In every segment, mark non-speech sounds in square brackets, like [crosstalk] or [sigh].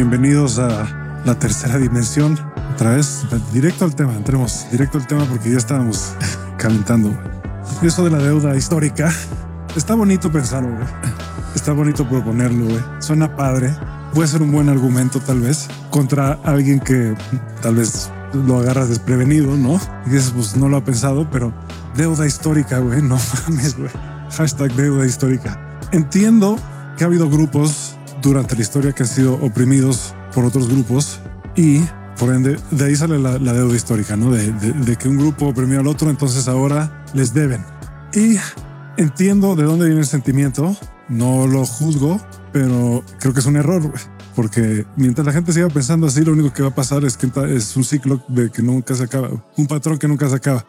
Bienvenidos a la tercera dimensión. Otra vez, directo al tema. Entremos directo al tema porque ya estábamos calentando. Eso de la deuda histórica está bonito pensarlo. Güey. Está bonito proponerlo. Güey. Suena padre. Puede ser un buen argumento, tal vez, contra alguien que tal vez lo agarras desprevenido, ¿no? Y dices, pues no lo ha pensado, pero deuda histórica, güey. No mames, güey. Hashtag deuda histórica. Entiendo que ha habido grupos durante la historia que han sido oprimidos por otros grupos y por ende de ahí sale la, la deuda histórica, ¿no? De, de, de, que un grupo oprimió al otro, entonces ahora les deben. Y entiendo de dónde viene el sentimiento, no lo juzgo, pero creo que es un error, porque mientras la gente siga pensando así, lo único que va a pasar es que es un ciclo de que nunca se acaba, un patrón que nunca se acaba.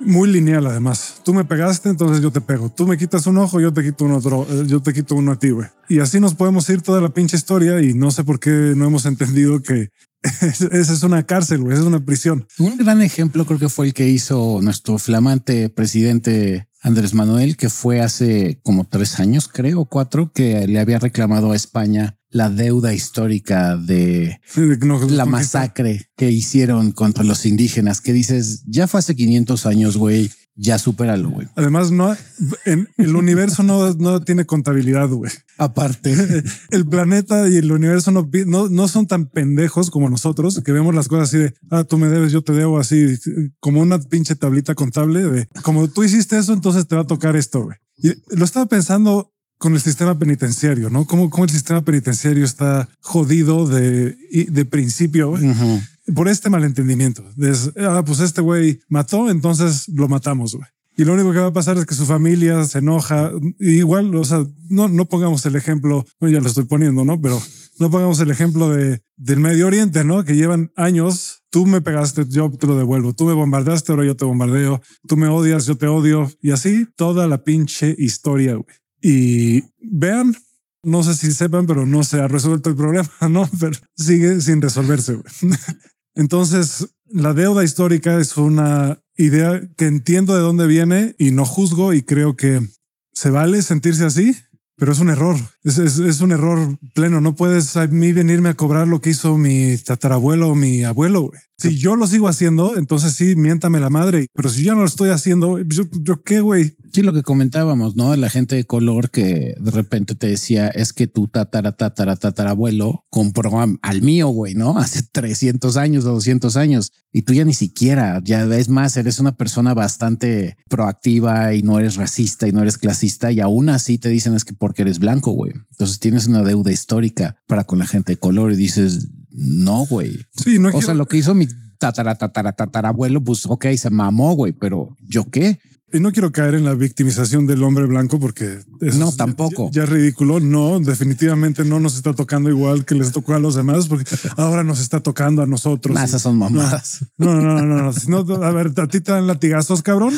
Muy lineal, además. Tú me pegaste, entonces yo te pego. Tú me quitas un ojo, yo te quito un otro, eh, yo te quito uno a ti, güey. Y así nos podemos ir toda la pinche historia y no sé por qué no hemos entendido que [laughs] esa es una cárcel, güey, es una prisión. Un gran ejemplo creo que fue el que hizo nuestro flamante presidente Andrés Manuel, que fue hace como tres años, creo, cuatro, que le había reclamado a España la deuda histórica de no- la masacre que hicieron contra los indígenas, que dices, ya fue hace 500 años, güey, ya supéralo, güey. Además, no, en el universo no, no tiene contabilidad, güey. Aparte, [laughs] El planeta y el universo no, no, no son tan pendejos como nosotros, que vemos las cosas así de, ah, tú me debes, yo te debo, así como una pinche tablita contable de, como tú hiciste eso, entonces te va a tocar esto, güey. Y lo estaba pensando con el sistema penitenciario, ¿no? Cómo, cómo el sistema penitenciario está jodido de, de principio, güey. Por este malentendimiento. Es, ah, pues este güey mató, entonces lo matamos, güey. Y lo único que va a pasar es que su familia se enoja. Igual, o sea, no, no pongamos el ejemplo, bueno, ya lo estoy poniendo, ¿no? Pero no pongamos el ejemplo de, del Medio Oriente, ¿no? Que llevan años. Tú me pegaste, yo te lo devuelvo. Tú me bombardeaste, ahora yo te bombardeo. Tú me odias, yo te odio. Y así toda la pinche historia, güey. Y vean, no sé si sepan, pero no se ha resuelto el problema, [laughs] ¿no? Pero sigue sin resolverse, güey. [laughs] Entonces, la deuda histórica es una idea que entiendo de dónde viene y no juzgo y creo que se vale sentirse así, pero es un error. Es, es- un error pleno. No puedes a mí venirme a cobrar lo que hizo mi tatarabuelo o mi abuelo. Si yo lo sigo haciendo, entonces sí, miéntame la madre. Pero si yo no lo estoy haciendo, yo, qué, güey. Sí, lo que comentábamos, ¿no? La gente de color que de repente te decía es que tu tatara, tatara, tatarabuelo compró al mío, güey, ¿no? [laughs] Hace 300 años o 200 años y tú ya ni siquiera, ya es más, eres una persona bastante proactiva y no eres racista y no eres clasista y aún así te dicen es que porque eres blanco, güey. Entonces tienes una deuda histórica para con la gente de color y dices, no, güey. Sí, no O sea, lo que hizo mi tatara, tatara, tatarabuelo, pues ok, se mamó, güey, pero yo qué? Y no quiero caer en la victimización del hombre blanco porque eso No, tampoco. Ya, ridículo. No, definitivamente no nos está tocando igual que les tocó a los demás porque [laughs] ahora nos está tocando a nosotros. Nah, esas son mamadas. No, no, no, no, no. Si no, a ver, a ti te dan latigazos, cabrón.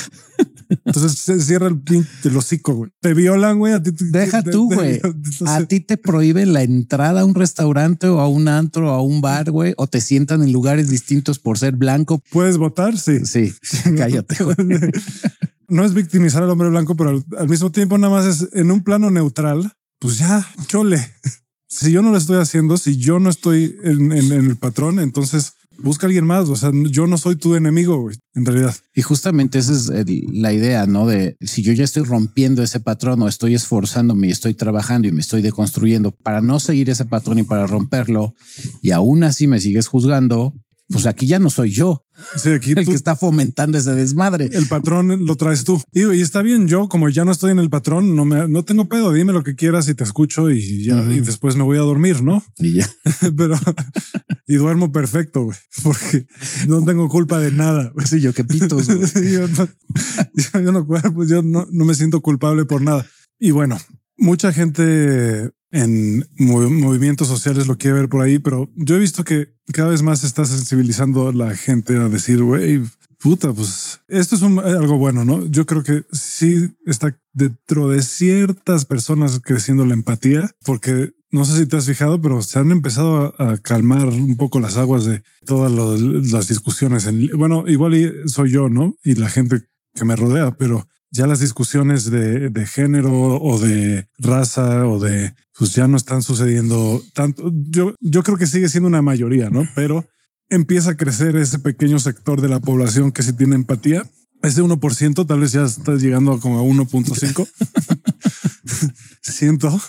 Entonces se cierra el pin el hocico, güey. Te violan, güey. A ti te- Deja te- tú, güey. [laughs] A ti te prohíben la entrada a un restaurante o a un antro o a un bar, güey, o te sientan en lugares distintos por ser blanco. ¿Puedes votar? Sí. Sí, [laughs] cállate, güey. No es victimizar al hombre blanco, pero al, mismo tiempo nada más es en un plano neutral. Pues ya, chole. [laughs] Si yo no lo estoy haciendo, si yo no estoy en, el patrón, entonces busca a alguien más. O sea, yo no soy tu enemigo, en realidad. Y justamente esa es el- la idea, ¿no? De si yo ya estoy rompiendo ese patrón o estoy esforzándome y estoy trabajando y me estoy deconstruyendo para no seguir ese patrón y para romperlo, y aún así me sigues juzgando, pues aquí ya no soy yo Sí, aquí el tú- que está fomentando ese desmadre. el patrón lo traes tú. Y, y está bien, yo como ya no estoy en el patrón, no me, no tengo pedo. Dime lo que quieras y te escucho y ya, y después me voy a dormir, ¿no? Y ya. [laughs] Pero y duermo perfecto, güey, porque no tengo culpa de nada. güey. Sí, yo qué pitos, güey. [laughs] yo, no, yo, yo no, pues yo no, no me siento culpable por nada. Y bueno, mucha gente en movi- movimientos sociales lo quiere ver por ahí, pero yo he visto que cada vez más está sensibilizando la gente a decir, güey, puta, pues esto es un- algo bueno, ¿no? Yo creo que sí está dentro de ciertas personas creciendo la empatía, porque no sé si te has fijado, pero se han empezado a, calmar un poco las aguas de todas lo- las discusiones. En, bueno, igual soy yo, ¿no? Y la gente que me rodea, pero ya las discusiones de, de género o de raza o de pues ya no están sucediendo tanto. Yo, yo creo que sigue siendo una mayoría, no? Pero empieza a crecer ese pequeño sector de la población que sí tiene empatía. Ese 1% tal vez ya está llegando a como a 1.5. [laughs] [laughs] Siento.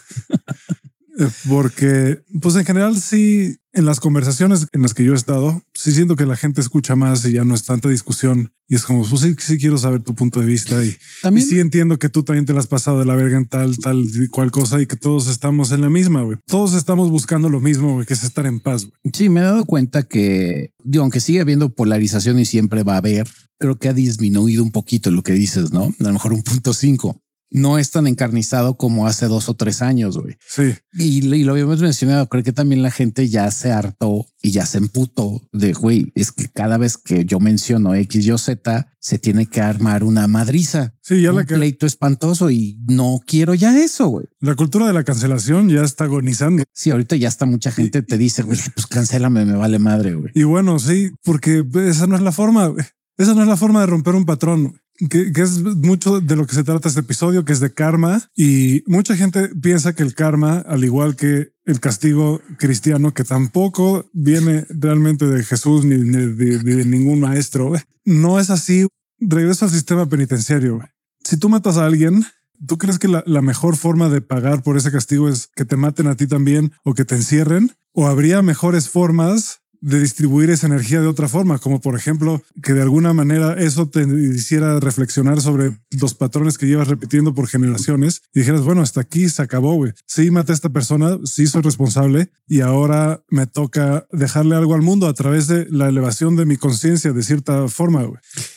Eh, porque, pues en general, sí, en las conversaciones en las que yo he estado, sí siento que la gente escucha más y ya no es tanta discusión. Y es como, pues sí, sí quiero saber tu punto de vista. Y, también sí entiendo que tú también te la has pasado de la verga en tal, tal y cual cosa y que todos estamos en la misma, güey. Todos estamos buscando lo mismo, güey, que es estar en paz. Sí, me he dado cuenta que, digo, aunque sigue habiendo polarización y siempre va a haber, creo que ha disminuido un poquito lo que dices, ¿no? A lo mejor un punto cinco no es tan encarnizado como hace dos o tres años, güey. Sí. Y, lo habíamos mencionado, creo que también la gente ya se hartó y ya se emputó de, güey, es que cada vez que yo menciono X, Y Z, se tiene que armar una madriza. Sí, ya un la que... pleito espantoso y no quiero ya eso, güey. La cultura de la cancelación ya está agonizando. Sí, ahorita ya está mucha gente te dice, güey, pues cancélame, me vale madre, güey. Y bueno, sí, porque esa no es la forma, güey. Esa no es la forma de romper un patrón que, es mucho de lo que se trata este episodio, que es de karma. Y mucha gente piensa que el karma, al igual que el castigo cristiano, que tampoco viene realmente de Jesús ni, de, ningún maestro, no es así. Regreso al sistema penitenciario. Si tú matas a alguien, ¿Tú crees que la, la, mejor forma de pagar por ese castigo es que te maten a ti también o que te encierren? ¿O habría mejores formas de distribuir esa energía de otra forma, como por ejemplo que de alguna manera eso te hiciera reflexionar sobre los patrones que llevas repitiendo por generaciones y dijeras, bueno, hasta aquí se acabó, güey. Sí, maté a esta persona, sí soy responsable y ahora me toca dejarle algo al mundo a través de la elevación de mi conciencia de cierta forma.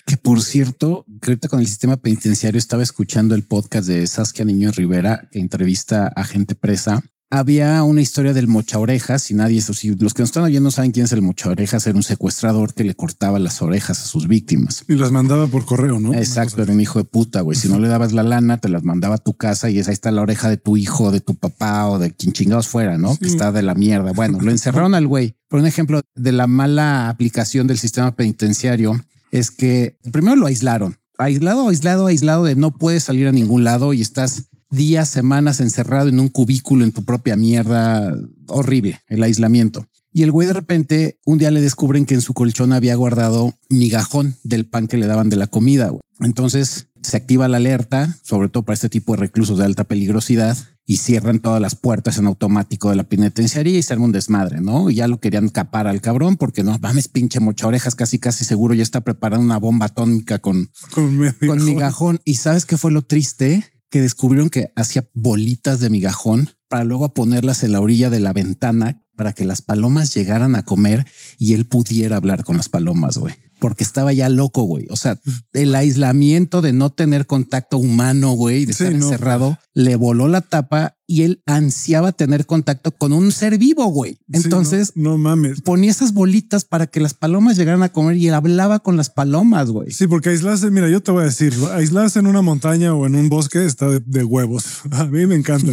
Que por cierto, que con el sistema penitenciario estaba escuchando el podcast de Saskia Niño Rivera que entrevista a gente presa había una historia del mocha orejas y nadie, eso sí, los que nos están oyendo saben quién es el mocha orejas, era un secuestrador que le cortaba las orejas a sus víctimas. Y las mandaba por correo, ¿no? Exacto, era un hijo de puta, güey. Si no le dabas la lana, te las mandaba a tu casa y esa ahí está la oreja de tu hijo, de tu papá o de quien chingados fuera, ¿no? Que está de la mierda. Bueno, lo encerraron al güey. Por un ejemplo de la mala aplicación del sistema penitenciario es que primero lo aislaron. Aislado, aislado, aislado de no puedes salir a ningún lado y estás días, semanas encerrado en un cubículo en tu propia mierda. Horrible el aislamiento. Y el güey de repente un día le descubren que en su colchón había guardado migajón del pan que le daban de la comida. Entonces se activa la alerta, sobre todo para este tipo de reclusos de alta peligrosidad, y cierran todas las puertas en automático de la penitenciaría y se arma un desmadre, ¿no? Y ya lo querían capar al cabrón porque no mames, pinche mocha orejas, casi casi seguro ya está preparando una bomba atómica con, con, con migajón. Y sabes qué fue lo triste? Que descubrieron que hacía bolitas de migajón para luego ponerlas en la orilla de la ventana para que las palomas llegaran a comer y él pudiera hablar con las palomas, güey porque estaba ya loco, güey. O sea, el aislamiento de no tener contacto humano, güey, de estar encerrado, le voló la tapa y él ansiaba tener contacto con un ser vivo, güey. Entonces, no, mames. Ponía esas bolitas para que las palomas llegaran a comer y él hablaba con las palomas, güey. Sí, porque aislarse, mira, yo te voy a decir, aislarse en una montaña o en un bosque está de, huevos. [laughs] A mí me encanta.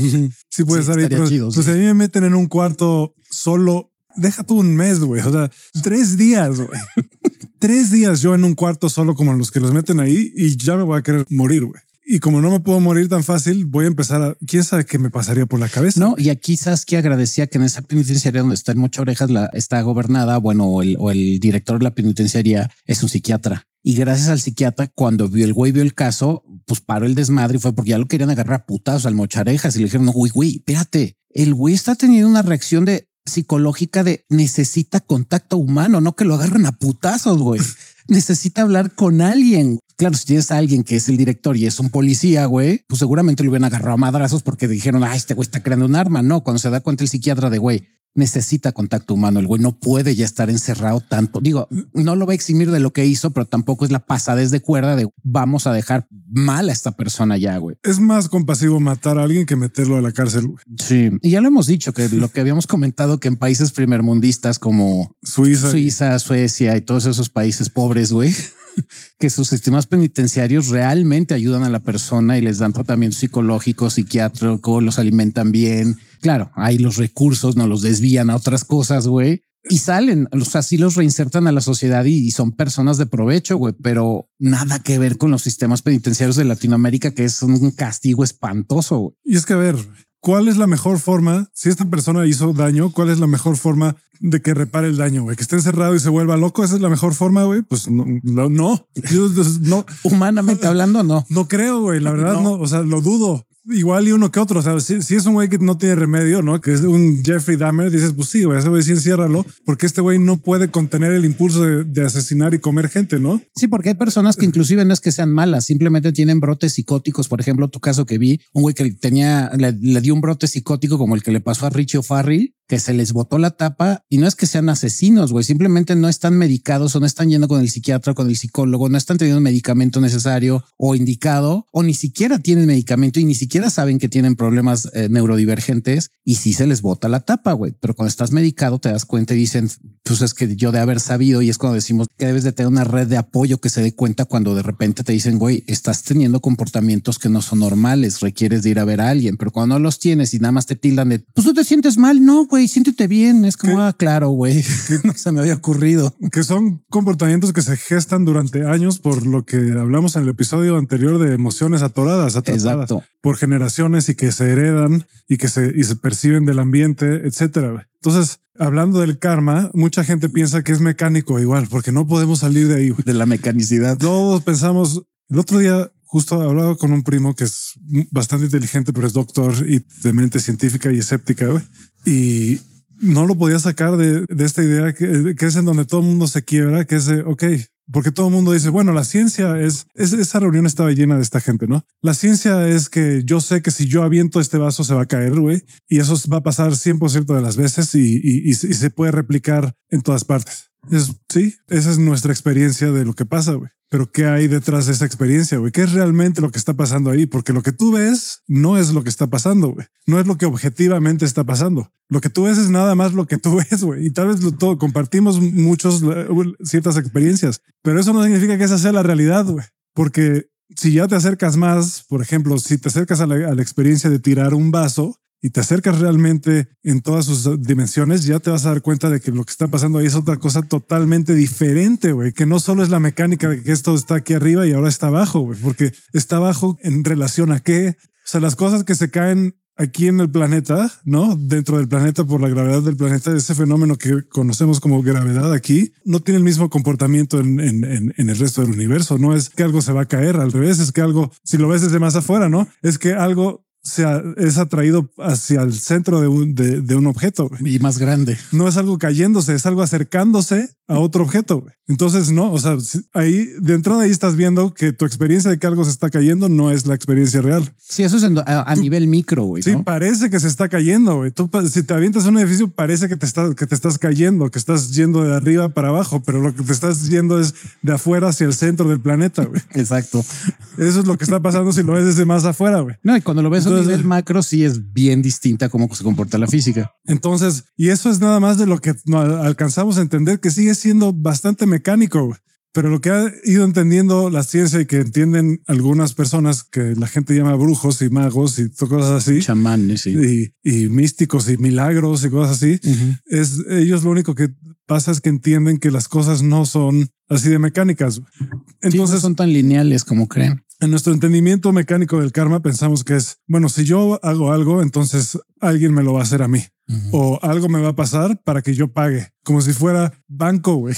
sí, puede estar ahí. Pero, pues a mí me meten en un cuarto solo deja tú un mes, güey. O sea, tres días, güey. [laughs] tres días yo en un cuarto solo como los que los meten ahí y ya me voy a querer morir. Y como no me puedo morir tan fácil, voy a empezar a... ¿Quién sabe qué me pasaría por la cabeza? No, y aquí Saskia agradecía que en esa penitenciaria donde está en Muchas Orejas la, está gobernada, bueno, o el, director de la penitenciaria es un psiquiatra. Y gracias al psiquiatra, cuando vio el güey, vio el caso, pues paró el desmadre y fue porque ya lo querían agarrar a putazos al mocharejas y le dijeron, no, güey, güey, espérate, el güey está teniendo una reacción de psicológica de necesita contacto humano, no que lo agarren a putazos, güey. [laughs] necesita hablar con alguien. Claro, si tienes a alguien que es el director y es un policía, güey, pues seguramente lo hubieran agarrado a madrazos porque dijeron, ah, este güey está creando un arma. No, cuando se da cuenta el psiquiatra de, güey, necesita contacto humano. El güey no puede ya estar encerrado tanto. Digo, no lo va a eximir de lo que hizo, pero tampoco es la pasadez de cuerda de vamos a dejar mal a esta persona ya, güey. Es más compasivo matar a alguien que meterlo a la cárcel. Sí, y ya lo hemos dicho que lo que habíamos comentado que en países primermundistas como Suiza, Suiza, Suecia y todos esos países pobres, güey [laughs] que sus sistemas penitenciarios realmente ayudan a la persona y les dan tratamiento psicológico, psiquiátrico, los alimentan bien. Claro, hay los recursos, no los desvían a otras cosas, güey. y salen, o sea, sí los reinsertan a la sociedad y, son personas de provecho, güey, pero nada que ver con los sistemas penitenciarios de Latinoamérica, que es un castigo espantoso. Y es que, a ver, ¿cuál es la mejor forma? Si esta persona hizo daño, ¿cuál es la mejor forma de que repare el daño, güey? Que esté encerrado y se vuelva loco. Esa es la mejor forma, güey. Pues no, no, no. [laughs] Humanamente hablando, no. No creo, güey. La [laughs] verdad, no. O sea, lo dudo igual y uno que otro. O sea, si, es un güey que no tiene remedio, ¿no? Que es un Jeffrey Dahmer, dices, pues sí, güey, ese güey sí enciérralo, porque este güey no puede contener el impulso de, asesinar y comer gente, ¿no? Sí, porque hay personas que inclusive no es que sean malas, simplemente tienen brotes psicóticos. Por ejemplo, tu caso que vi, un güey que tenía, le, le dio un brote psicótico como el que le pasó a Richie O'Farrill, que se les botó la tapa y no es que sean asesinos, güey, simplemente no están medicados o no están yendo con el psiquiatra, con el psicólogo, no están teniendo medicamento necesario o indicado o ni siquiera tienen medicamento y ni siquiera saben que tienen problemas eh, neurodivergentes y sí se les bota la tapa, güey. Pero cuando estás medicado te das cuenta y dicen, pues es que yo de haber sabido y es cuando decimos que debes de tener una red de apoyo que se dé cuenta cuando de repente te dicen, güey, estás teniendo comportamientos que no son normales, requieres de ir a ver a alguien, pero cuando no los tienes y nada más te tildan de, pues tú te sientes mal, no, güey, siéntete bien. Es como, ah, claro, güey, [laughs] no se me había ocurrido. Que son comportamientos que se gestan durante años por lo que hablamos en el episodio anterior de emociones atoradas, atrapadas por generaciones y que se heredan y que se, y se perciben del ambiente, etcétera. Entonces, hablando del karma, mucha gente piensa que es mecánico igual, porque no podemos salir de ahí. De la mecanicidad. Todos pensamos, el otro día justo hablaba con un primo que es bastante inteligente, pero es doctor y de mente científica y escéptica, y no lo podía sacar de, esta idea que, es en donde todo el mundo se quiebra, que es de, ok, porque todo el mundo dice, bueno, la ciencia es, esa reunión estaba llena de esta gente, ¿no? La ciencia es que yo sé que si yo aviento este vaso se va a caer, güey, y eso va a pasar 100% de las veces y se puede replicar en todas partes. Es, sí, esa es nuestra experiencia de lo que pasa, güey. Pero ¿qué hay detrás de esa experiencia, güey? ¿Qué es realmente lo que está pasando ahí? Porque lo que tú ves no es lo que está pasando, güey. No es lo que objetivamente está pasando. Lo que tú ves es nada más lo que tú [laughs] ves, güey. Y tal vez lo, todo, compartimos muchos, ciertas experiencias, pero eso no significa que esa sea la realidad, güey. Porque si ya te acercas más, por ejemplo, si te acercas a la experiencia de tirar un vaso, y te acercas realmente en todas sus dimensiones, ya te vas a dar cuenta de que lo que está pasando ahí es otra cosa totalmente diferente, güey, que no solo es la mecánica de que esto está aquí arriba y ahora está abajo, porque está abajo en relación a qué. O sea, las cosas que se caen aquí en el planeta, ¿no? Dentro del planeta por la gravedad del planeta, ese fenómeno que conocemos como gravedad aquí, no tiene el mismo comportamiento en, en, en, el resto del universo. No es que algo se va a caer, al revés, es que algo, si lo ves desde más afuera, ¿no? Es que algo sea, es atraído hacia el centro de un, de, de un objeto. Y más grande. No es algo cayéndose, es algo acercándose a otro objeto. Entonces, no, o sea, ahí de entrada ahí estás viendo que tu experiencia de que algo se está cayendo no es la experiencia real. Sí, eso es a, nivel micro, güey. Sí, parece que se está cayendo, güey. Tú, si te avientas un edificio, parece que te, está, que te estás cayendo, que estás yendo de arriba para abajo, pero lo que te estás yendo es de afuera hacia el centro del planeta, güey. [laughs] Exacto. Eso es lo que está pasando si lo ves desde más afuera, güey. No, y cuando lo ves a nivel macro, sí es bien distinta a cómo se comporta la física. Entonces, y eso es nada más de lo que alcanzamos a entender que sigue siendo bastante mecánico, pero lo que ha ido entendiendo la ciencia y que entienden algunas personas que la gente llama brujos y magos y cosas así, chamanes y, místicos y milagros y cosas así, es ellos lo único que pasa es que entienden que las cosas no son así de mecánicas. Entonces no son tan lineales como creen. En nuestro entendimiento mecánico del karma pensamos que es, bueno, si yo hago algo, entonces alguien me lo va a hacer a mí o algo me va a pasar para que yo pague, como si fuera banco, güey.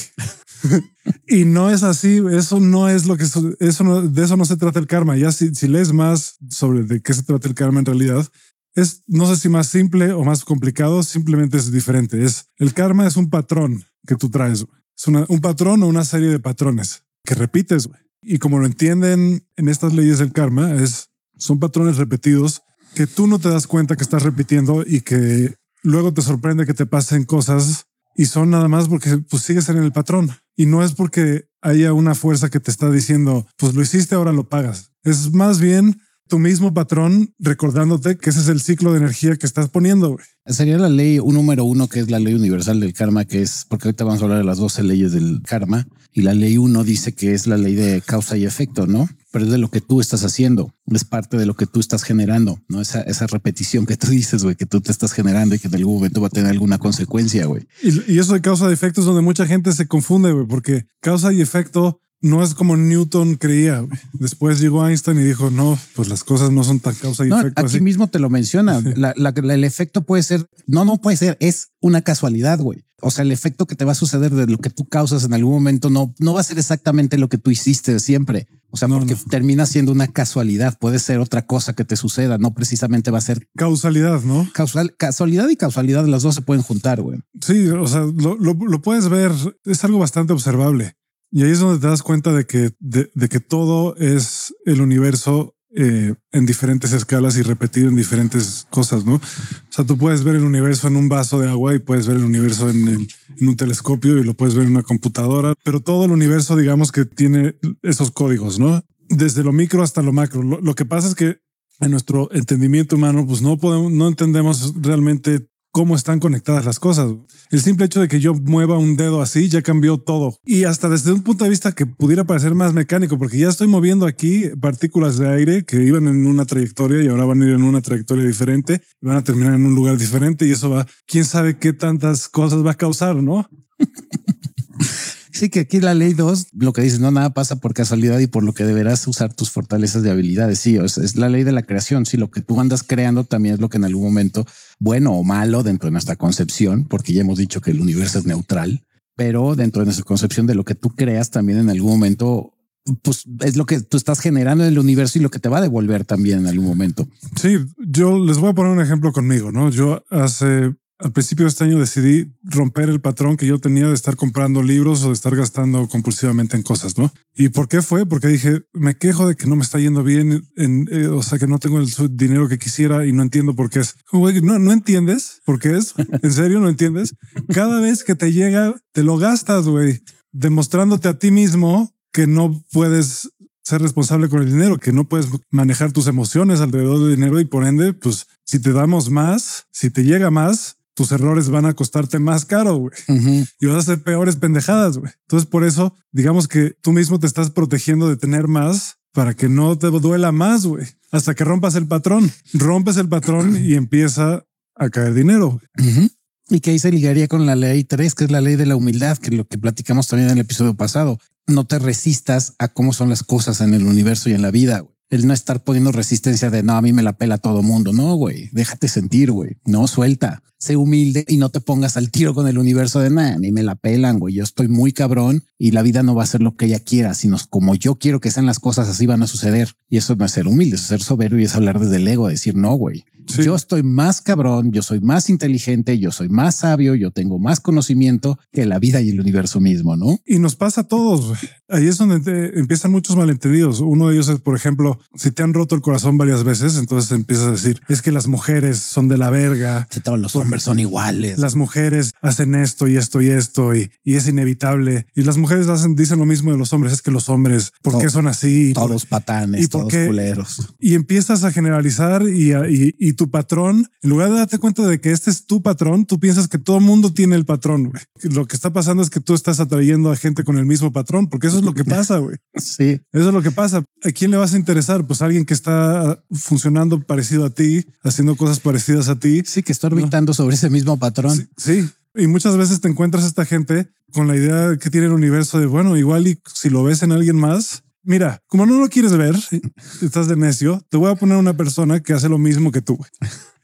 [laughs] y no es así, eso no es lo que eso no, de eso no se trata el karma. Ya si, si lees más sobre de qué se trata el karma en realidad, es no sé si más simple o más complicado, simplemente es diferente. Es el karma es un patrón que tú traes, es un patrón o una serie de patrones que repites. Güey. Y como lo entienden en estas leyes del karma, es son patrones repetidos que tú no te das cuenta que estás repitiendo y que luego te sorprende que te pasen cosas y son nada más porque pues sigues en el patrón. Y no es porque haya una fuerza que te está diciendo pues lo hiciste ahora lo pagas. Es más bien tu mismo patrón recordándote que ese es el ciclo de energía que estás poniendo. Sería la ley un número uno, que es la ley universal del karma, que es porque ahorita vamos a hablar de las 12 leyes del karma y la ley uno dice que es la ley de causa y efecto, ¿no? Pero es de lo que tú estás haciendo, es parte de lo que tú estás generando, ¿no? Esa, esa repetición que tú dices, güey, que tú te estás generando y que en algún momento va a tener alguna consecuencia, güey. Y, y eso de causa y efecto es donde mucha gente se confunde, güey, porque causa y efecto no es como Newton creía. Después llegó Einstein y dijo, no, pues las cosas no son tan causa y no, efecto. Aquí mismo te lo menciona. [laughs] La, la, el efecto puede ser, no, no puede ser, es una casualidad, güey. O sea, el efecto que te va a suceder de lo que tú causas en algún momento no, no va a ser exactamente lo que tú hiciste siempre. O sea, no, porque no. termina siendo una casualidad. Puede ser otra cosa que te suceda. No precisamente va a ser causalidad, no? Causal, casualidad y causalidad, las dos se pueden juntar, güey. Sí, o sea, lo, lo, lo puedes ver. Es algo bastante observable. Y ahí es donde te das cuenta de que, de, que todo es el universo eh, en diferentes escalas y repetido en diferentes cosas, ¿no? O sea, tú puedes ver el universo en un vaso de agua y puedes ver el universo en un telescopio y lo puedes ver en una computadora, pero todo el universo, digamos que tiene esos códigos, ¿no? Desde lo micro hasta lo macro. Lo, lo que pasa es que en nuestro entendimiento humano, pues no podemos, no entendemos realmente cómo están conectadas las cosas. El simple hecho de que yo mueva un dedo así ya cambió todo. Y hasta desde un punto de vista que pudiera parecer más mecánico, porque ya estoy moviendo aquí partículas de aire que iban en una trayectoria y ahora van a ir en una trayectoria diferente, van a terminar en un lugar diferente y eso va, quién sabe qué tantas cosas va a causar, ¿no? [laughs] Sí, que aquí la ley 2 lo que dice, no nada pasa por casualidad y por lo que deberás usar tus fortalezas de habilidades. Sí, es, la ley de la creación. Sí, lo que tú andas creando también es lo que en algún momento, bueno o malo dentro de nuestra concepción, porque ya hemos dicho que el universo es neutral, pero dentro de nuestra concepción de lo que tú creas también en algún momento pues es lo que tú estás generando en el universo y lo que te va a devolver también en algún momento. Sí, yo les voy a poner un ejemplo conmigo, ¿no? Yo hace al principio de este año decidí romper el patrón que yo tenía de estar comprando libros o de estar gastando compulsivamente en cosas, ¿no? ¿Y por qué fue? Porque dije, me quejo de que no me está yendo bien, en, eh, o sea, que no tengo el dinero que quisiera y no entiendo por qué es. No, no entiendes por qué es. ¿En serio no entiendes? Cada vez que te llega, te lo gastas, güey, demostrándote a ti mismo que no puedes ser responsable con el dinero, que no puedes manejar tus emociones alrededor del dinero y por ende, pues si te damos más, si te llega más, tus errores van a costarte más caro güey. Uh -huh. y vas a hacer peores pendejadas. güey. Entonces, por eso, digamos que tú mismo te estás protegiendo de tener más para que no te duela más, güey, hasta que rompas el patrón. Rompes el patrón y empieza a caer dinero. Uh -huh. Y que ahí se ligaría con la ley 3, que es la ley de la humildad, que es lo que platicamos también en el episodio pasado. No te resistas a cómo son las cosas en el universo y en la vida. Güey el no estar poniendo resistencia de no, a mí me la pela todo mundo. No, güey, déjate sentir, güey. No suelta, sé humilde y no te pongas al tiro con el universo de nada. Mí me la pelan, güey. Yo estoy muy cabrón y la vida no va a ser lo que ella quiera, sino como yo quiero que sean las cosas, así van a suceder. Y eso no es ser humilde, es ser soberbio y es hablar desde el ego, decir no, güey. Sí. Yo estoy más cabrón, yo soy más inteligente, yo soy más sabio, yo tengo más conocimiento que la vida y el universo mismo, ¿no? Y nos pasa a todos. Ahí es donde te empiezan muchos malentendidos. Uno de ellos es, por ejemplo, si te han roto el corazón varias veces, entonces empiezas a decir, es que las mujeres son de la verga. Que todos los hombres son iguales. Las mujeres hacen esto y esto y esto y, y es inevitable. Y las mujeres hacen, dicen lo mismo de los hombres, es que los hombres, ¿por qué son así? Todos patanes, ¿Y todos qué? culeros. Y empiezas a generalizar y, y, y, tu patrón, en lugar de darte cuenta de que este es tu patrón, tú piensas que todo el mundo tiene el patrón. Güey. Lo que está pasando es que tú estás atrayendo a gente con el mismo patrón, porque eso es lo que pasa, güey. Sí. Eso es lo que pasa. ¿A quién le vas a interesar? Pues a alguien que está funcionando parecido a ti, haciendo cosas parecidas a ti. Sí, que está orbitando ¿no? Sobre ese mismo patrón. Sí. Y muchas veces te encuentras a esta gente con la idea que tiene el universo de, bueno, igual y si lo ves en alguien más, Mira, como no lo quieres ver, [laughs] estás de necio, te voy a poner una persona que hace lo mismo que tú.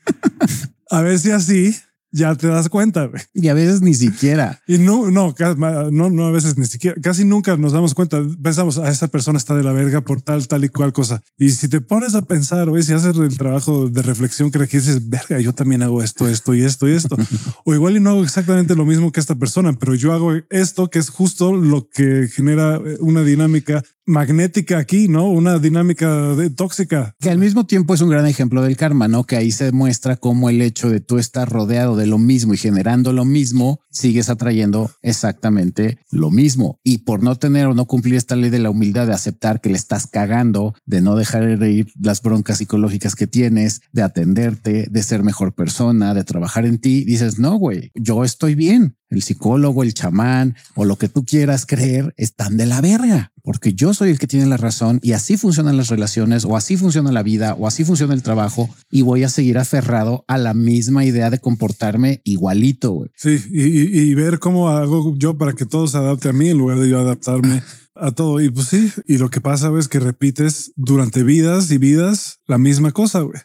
[laughs] a ver si así ya te das cuenta. Güey. Y a veces ni siquiera. [laughs] Y no, no, no, no, a veces ni siquiera, casi nunca nos damos cuenta. Pensamos, a ah, esa persona está de la verga por tal, tal y cual cosa. Y si te pones a pensar, güey, si haces el trabajo de reflexión, crees que dices, verga, yo también hago esto, esto y esto y esto. [laughs] o igual y no hago exactamente lo mismo que esta persona, pero yo hago esto que es justo lo que genera una dinámica magnética aquí, ¿no? Una dinámica de tóxica. Que al mismo tiempo es un gran ejemplo del karma, ¿no? Que ahí se demuestra cómo el hecho de tú estar rodeado de lo mismo y generando lo mismo, sigues atrayendo exactamente lo mismo. Y por no tener o no cumplir esta ley de la humildad, de aceptar que le estás cagando, de no dejar de ir las broncas psicológicas que tienes, de atenderte, de ser mejor persona, de trabajar en ti, dices, no, güey, yo estoy bien el psicólogo, el chamán o lo que tú quieras creer están de la verga, porque yo soy el que tiene la razón y así funcionan las relaciones o así funciona la vida o así funciona el trabajo y voy a seguir aferrado a la misma idea de comportarme igualito. Sí, y, ver cómo hago yo para que todo se adapte a mí en lugar de yo adaptarme. [laughs] a todo. Y pues sí, y lo que pasa es que repites durante vidas y vidas la misma cosa, güey.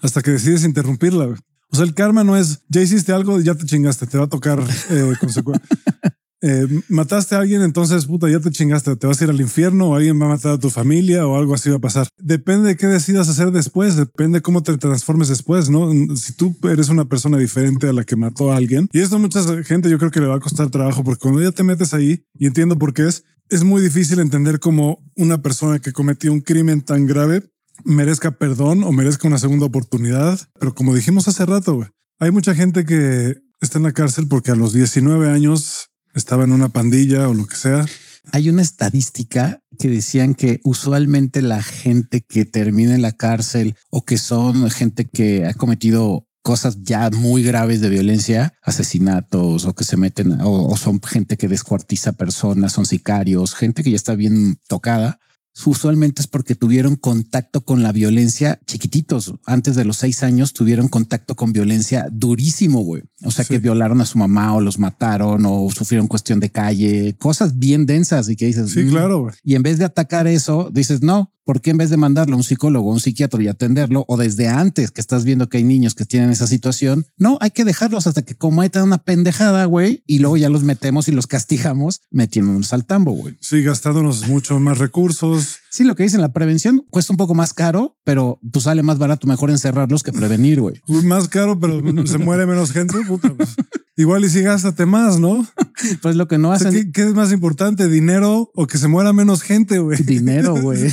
Hasta que decides interrumpirla. Güey. O sea, el karma no es ya hiciste algo, ya te chingaste, te va a tocar eh. [laughs] Eh, mataste a alguien, entonces puta, ya te chingaste, te vas a ir al infierno o alguien va a matar a tu familia o algo así va a pasar. Depende de qué decidas hacer después, depende de cómo te transformes después, ¿no? Si tú eres una persona diferente a la que mató a alguien, y esto a mucha gente yo creo que le va a costar trabajo porque cuando ya te metes ahí y entiendo por qué es, es muy difícil entender cómo una persona que cometió un crimen tan grave merezca perdón o merezca una segunda oportunidad. Pero como dijimos hace rato, hay mucha gente que está en la cárcel porque a los 19 años estaba en una pandilla o lo que sea. Hay una estadística que decían que usualmente la gente que termina en la cárcel o que son gente que ha cometido cosas ya muy graves de violencia, asesinatos o que se meten o, o son gente que descuartiza personas, son sicarios, gente que ya está bien tocada usualmente es porque tuvieron contacto con la violencia chiquititos. Antes de los seis años tuvieron contacto con violencia durísimo, güey. O sea, que violaron a su mamá o los mataron o sufrieron cuestión de calle, cosas bien densas y que dices, sí, claro. Y en vez de atacar eso, dices, no, ¿por qué en vez de mandarlo a un psicólogo, a un psiquiatra y atenderlo, o desde antes que estás viendo que hay niños que tienen esa situación, no, hay que dejarlos hasta que cometan una pendejada, güey, y luego ya los metemos y los castigamos metiéndonos al tambo, güey. Sí, gastándonos mucho más recursos. is Sí, lo que dicen, la prevención cuesta un poco más caro, pero pues sale más barato mejor encerrarlos que prevenir, güey. Más caro, pero se muere menos gente. Puta, pues. Igual y si gástate más, ¿no? [laughs] Pues lo que no hacen. ¿qué, es más importante, dinero o que se muera menos gente, güey? Dinero, [laughs] güey.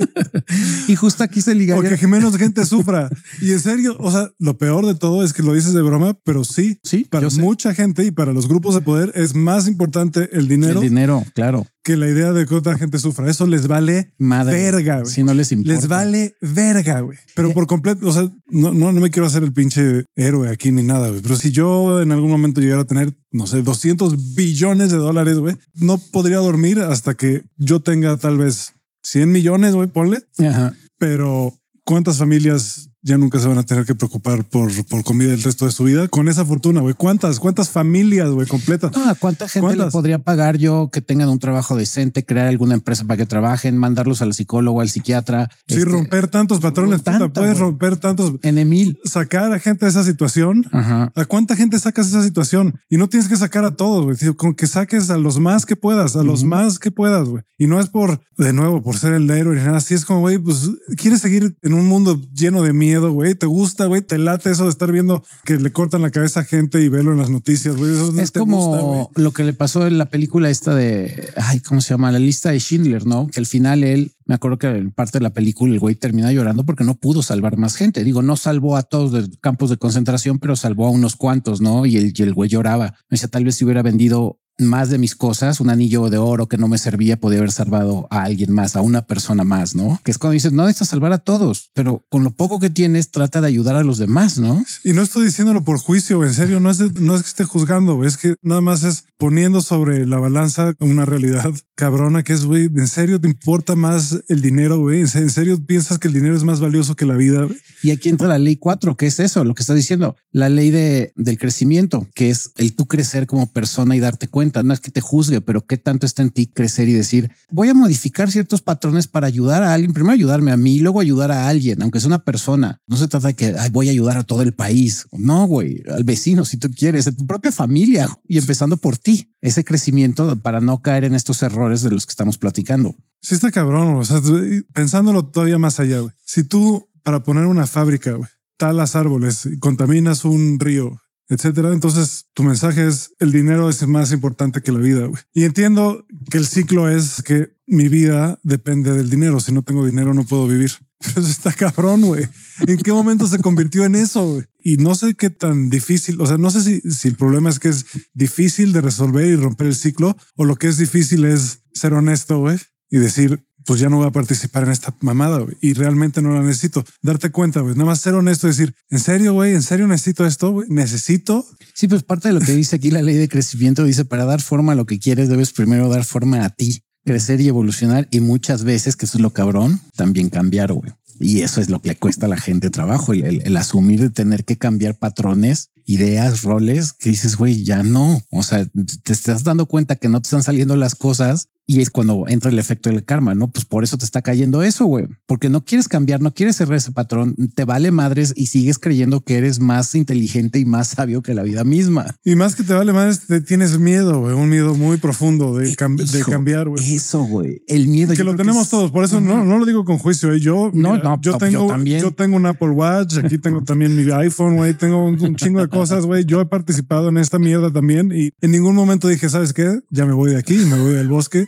[laughs] y justo aquí se liga. O que menos gente sufra. Y en serio, o sea, lo peor de todo es que lo dices de broma, pero sí, sí, para mucha gente y para los grupos de poder es más importante el dinero. El dinero, claro que la idea de que otra gente sufra. Eso les vale verga. Si no les importa. Les vale verga, güey. Pero por completo, o sea, no, no, no me quiero hacer el pinche héroe aquí ni nada, güey. Pero si yo en algún momento llegara a tener, no sé, 200 billones de dólares, güey, no podría dormir hasta que yo tenga tal vez 100 millones, güey, ponle. Ajá. Pero ¿cuántas familias ya nunca se van a tener que preocupar por, por comida el resto de su vida con esa fortuna, güey. ¿Cuántas, cuántas familias, güey, completas? Ah, ¿Cuánta gente le podría pagar yo que tengan un trabajo decente, crear alguna empresa para que trabajen, mandarlos al psicólogo, al psiquiatra? Sí, este, romper tantos patrones, puedes romper tantos. En Emil. Sacar a gente de esa situación. ¿A cuánta gente sacas esa situación? Y no tienes que sacar a todos, güey. Con que saques a los más que puedas, a los más que puedas, güey. Y no es por, de nuevo, por ser el héroe ni nada. Así es como, güey, pues quieres seguir en un mundo lleno de miedo, güey, te gusta, güey, te late eso de estar viendo que le cortan la cabeza a gente y verlo en las noticias, güey. es como lo que le pasó en la película esta de, ay, ¿cómo se llama? La lista de Schindler, ¿no? Que al final él, me acuerdo que en parte de la película el güey termina llorando porque no pudo salvar más gente. Digo, no salvó a todos los campos de concentración, pero salvó a unos cuantos, ¿no? Y el, y el güey lloraba. Me decía, tal vez si hubiera vendido más de mis cosas, un anillo de oro que no me servía, podía haber salvado a alguien más, a una persona más, ¿no? Que es cuando dices, no necesitas salvar a todos, pero con lo poco que tienes, trata de ayudar a los demás, ¿no? Y no estoy diciéndolo por juicio, en serio, no es, no es que esté juzgando, es que nada más es poniendo sobre la balanza una realidad cabrona que es, güey, ¿en serio te importa más el dinero, güey? ¿En serio piensas que el dinero es más valioso que la vida? Y aquí entra la ley 4, que es eso, lo que estás diciendo, la ley de, del crecimiento, que es el tú crecer como persona y darte cuenta no es que te juzgue, pero qué tanto está en ti crecer y decir, voy a modificar ciertos patrones para ayudar a alguien, primero ayudarme a mí, luego ayudar a alguien, aunque sea una persona. No se trata de que voy a ayudar a todo el país. No, güey, al vecino, si tú quieres, a tu propia familia y empezando por ti. Ese crecimiento para no caer en estos errores de los que estamos platicando. Sí está cabrón, pensándolo todavía más allá, güey. Si tú, para poner una fábrica, güey, talas árboles contaminas un río etcétera. Entonces tu mensaje es el dinero es más importante que la vida. Güey. Y entiendo que el ciclo es que mi vida depende del dinero. Si no tengo dinero, no puedo vivir. [laughs] Pero eso está cabrón, güey. ¿En qué momento se convirtió en eso? Y no sé qué tan difícil, o sea, no sé si, si el problema es que es difícil de resolver y romper el ciclo o lo que es difícil es ser honesto, güey, y decir, pues ya no voy a participar en esta mamada y realmente no la necesito. Darte cuenta, güey, nada más ser honesto y decir, en serio, güey, en serio necesito esto, güey, necesito. Sí, pues parte de lo que dice aquí la ley de crecimiento dice para dar forma a lo que quieres debes primero dar forma a ti, crecer y evolucionar y muchas veces, que eso es lo cabrón, también cambiar, güey. Y eso es lo que le cuesta a la gente trabajo, el, el asumir de tener que cambiar patrones, ideas, roles, que dices, güey, ya no. O sea, te estás dando cuenta que no te están saliendo las cosas y es cuando entra el efecto del karma, ¿no? Pues por eso te está cayendo eso, güey. Porque no quieres cambiar, no quieres ser ese patrón, te vale madres y sigues creyendo que eres más inteligente y más sabio que la vida misma. Y más que te vale madres, te tienes miedo, güey, un miedo muy profundo de, cam de Hijo, cambiar, güey. Eso, güey. El miedo. Que yo lo que tenemos es- todos, por eso no, no lo digo con juicio. ¿eh? Yo, No, mira, no, yo yo tengo, también. yo tengo un Apple Watch, aquí tengo también mi iPhone, güey, tengo un, un chingo de cosas, güey. Yo he participado en esta mierda también y en ningún momento dije, ¿sabes qué? Ya me voy de aquí, me voy del bosque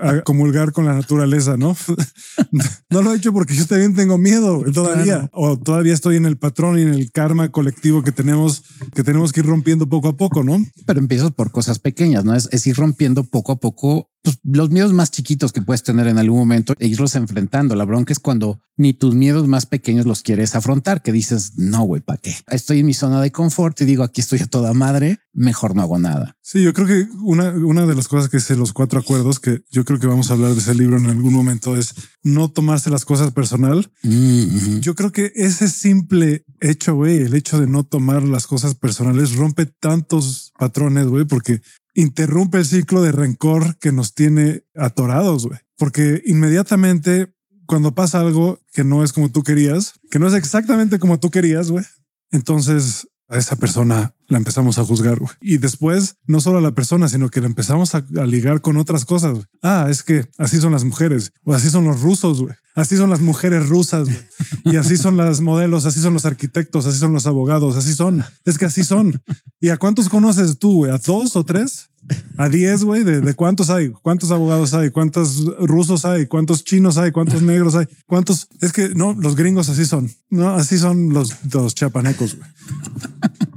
a, a comulgar con la naturaleza, ¿no? [laughs] no lo he hecho porque yo también tengo miedo todavía, Claro. o todavía estoy en el patrón y en el karma colectivo que tenemos, que tenemos que ir rompiendo poco a poco, ¿no? pero empiezas por cosas pequeñas, no es, es ir rompiendo poco a poco pues, los miedos más chiquitos que puedes tener en algún momento e irlos enfrentando. La bronca es cuando ni tus miedos más pequeños los quieres afrontar, que dices, no, güey, ¿para qué? Estoy en mi zona de confort y digo, aquí estoy a toda madre, mejor no hago nada. Sí, yo creo que una, una de las cosas que dice los cuatro acuerdos, que yo creo que vamos a hablar de ese libro en algún momento, es no tomarse las cosas personal. Mm. Yo creo que ese simple hecho, güey, el hecho de no tomar las cosas personales rompe tantos patrones, güey, porque interrumpe el ciclo de rencor que nos tiene atorados, güey. Porque inmediatamente cuando pasa algo que no es como tú querías, que no es exactamente como tú querías, güey, entonces a esa persona la empezamos a juzgar. güey. Y después, no solo a la persona, sino que la empezamos a, a ligar con otras cosas. güey. Ah, es que así son las mujeres, o así son los rusos, güey. Así son las mujeres rusas. Y así son las modelos, así son los arquitectos, así son los abogados, así son. Es que así son. ¿Y a cuántos conoces tú? ¿A dos o tres? A diez, güey. ¿De, de cuántos hay? ¿Cuántos abogados hay? ¿Cuántos rusos hay? ¿Cuántos chinos hay? ¿Cuántos negros hay? ¿Cuántos? Es que no, los gringos así son. No, así son los, los chapanecos, güey.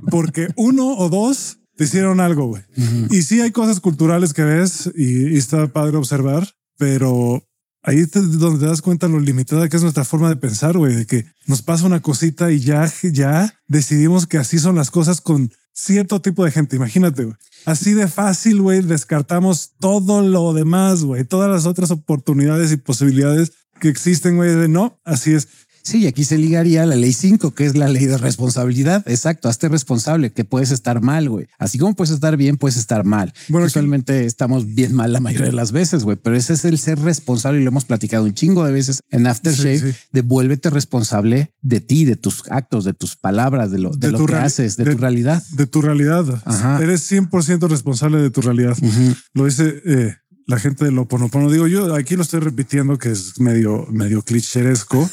Porque uno o dos te hicieron algo, güey. Y sí hay cosas culturales que ves y, y está padre observar, pero ahí es donde te das cuenta lo limitada que es nuestra forma de pensar, güey, de que nos pasa una cosita y ya, ya decidimos que así son las cosas con cierto tipo de gente. Imagínate, güey. Así de fácil, güey, descartamos todo lo demás, güey, todas las otras oportunidades y posibilidades que existen, güey, de no, así es. Sí, y aquí se ligaría a la ley 5, que es la ley de responsabilidad. Exacto, hazte responsable, que puedes estar mal, güey. Así como puedes estar bien, puedes estar mal. Bueno, Usualmente estamos bien mal la mayoría de las veces, güey, pero ese es el ser responsable y lo hemos platicado un chingo de veces en Aftershave, Sí, sí. de vuélvete responsable de ti, de tus actos, de tus palabras, de lo, de De lo tu que haces, de, de- tu realidad. De tu realidad. Ajá. Eres 100% responsable de tu realidad. Lo dice eh, la gente de lo Oponopono. Digo yo, aquí lo estoy repitiendo que es medio, medio clicheresco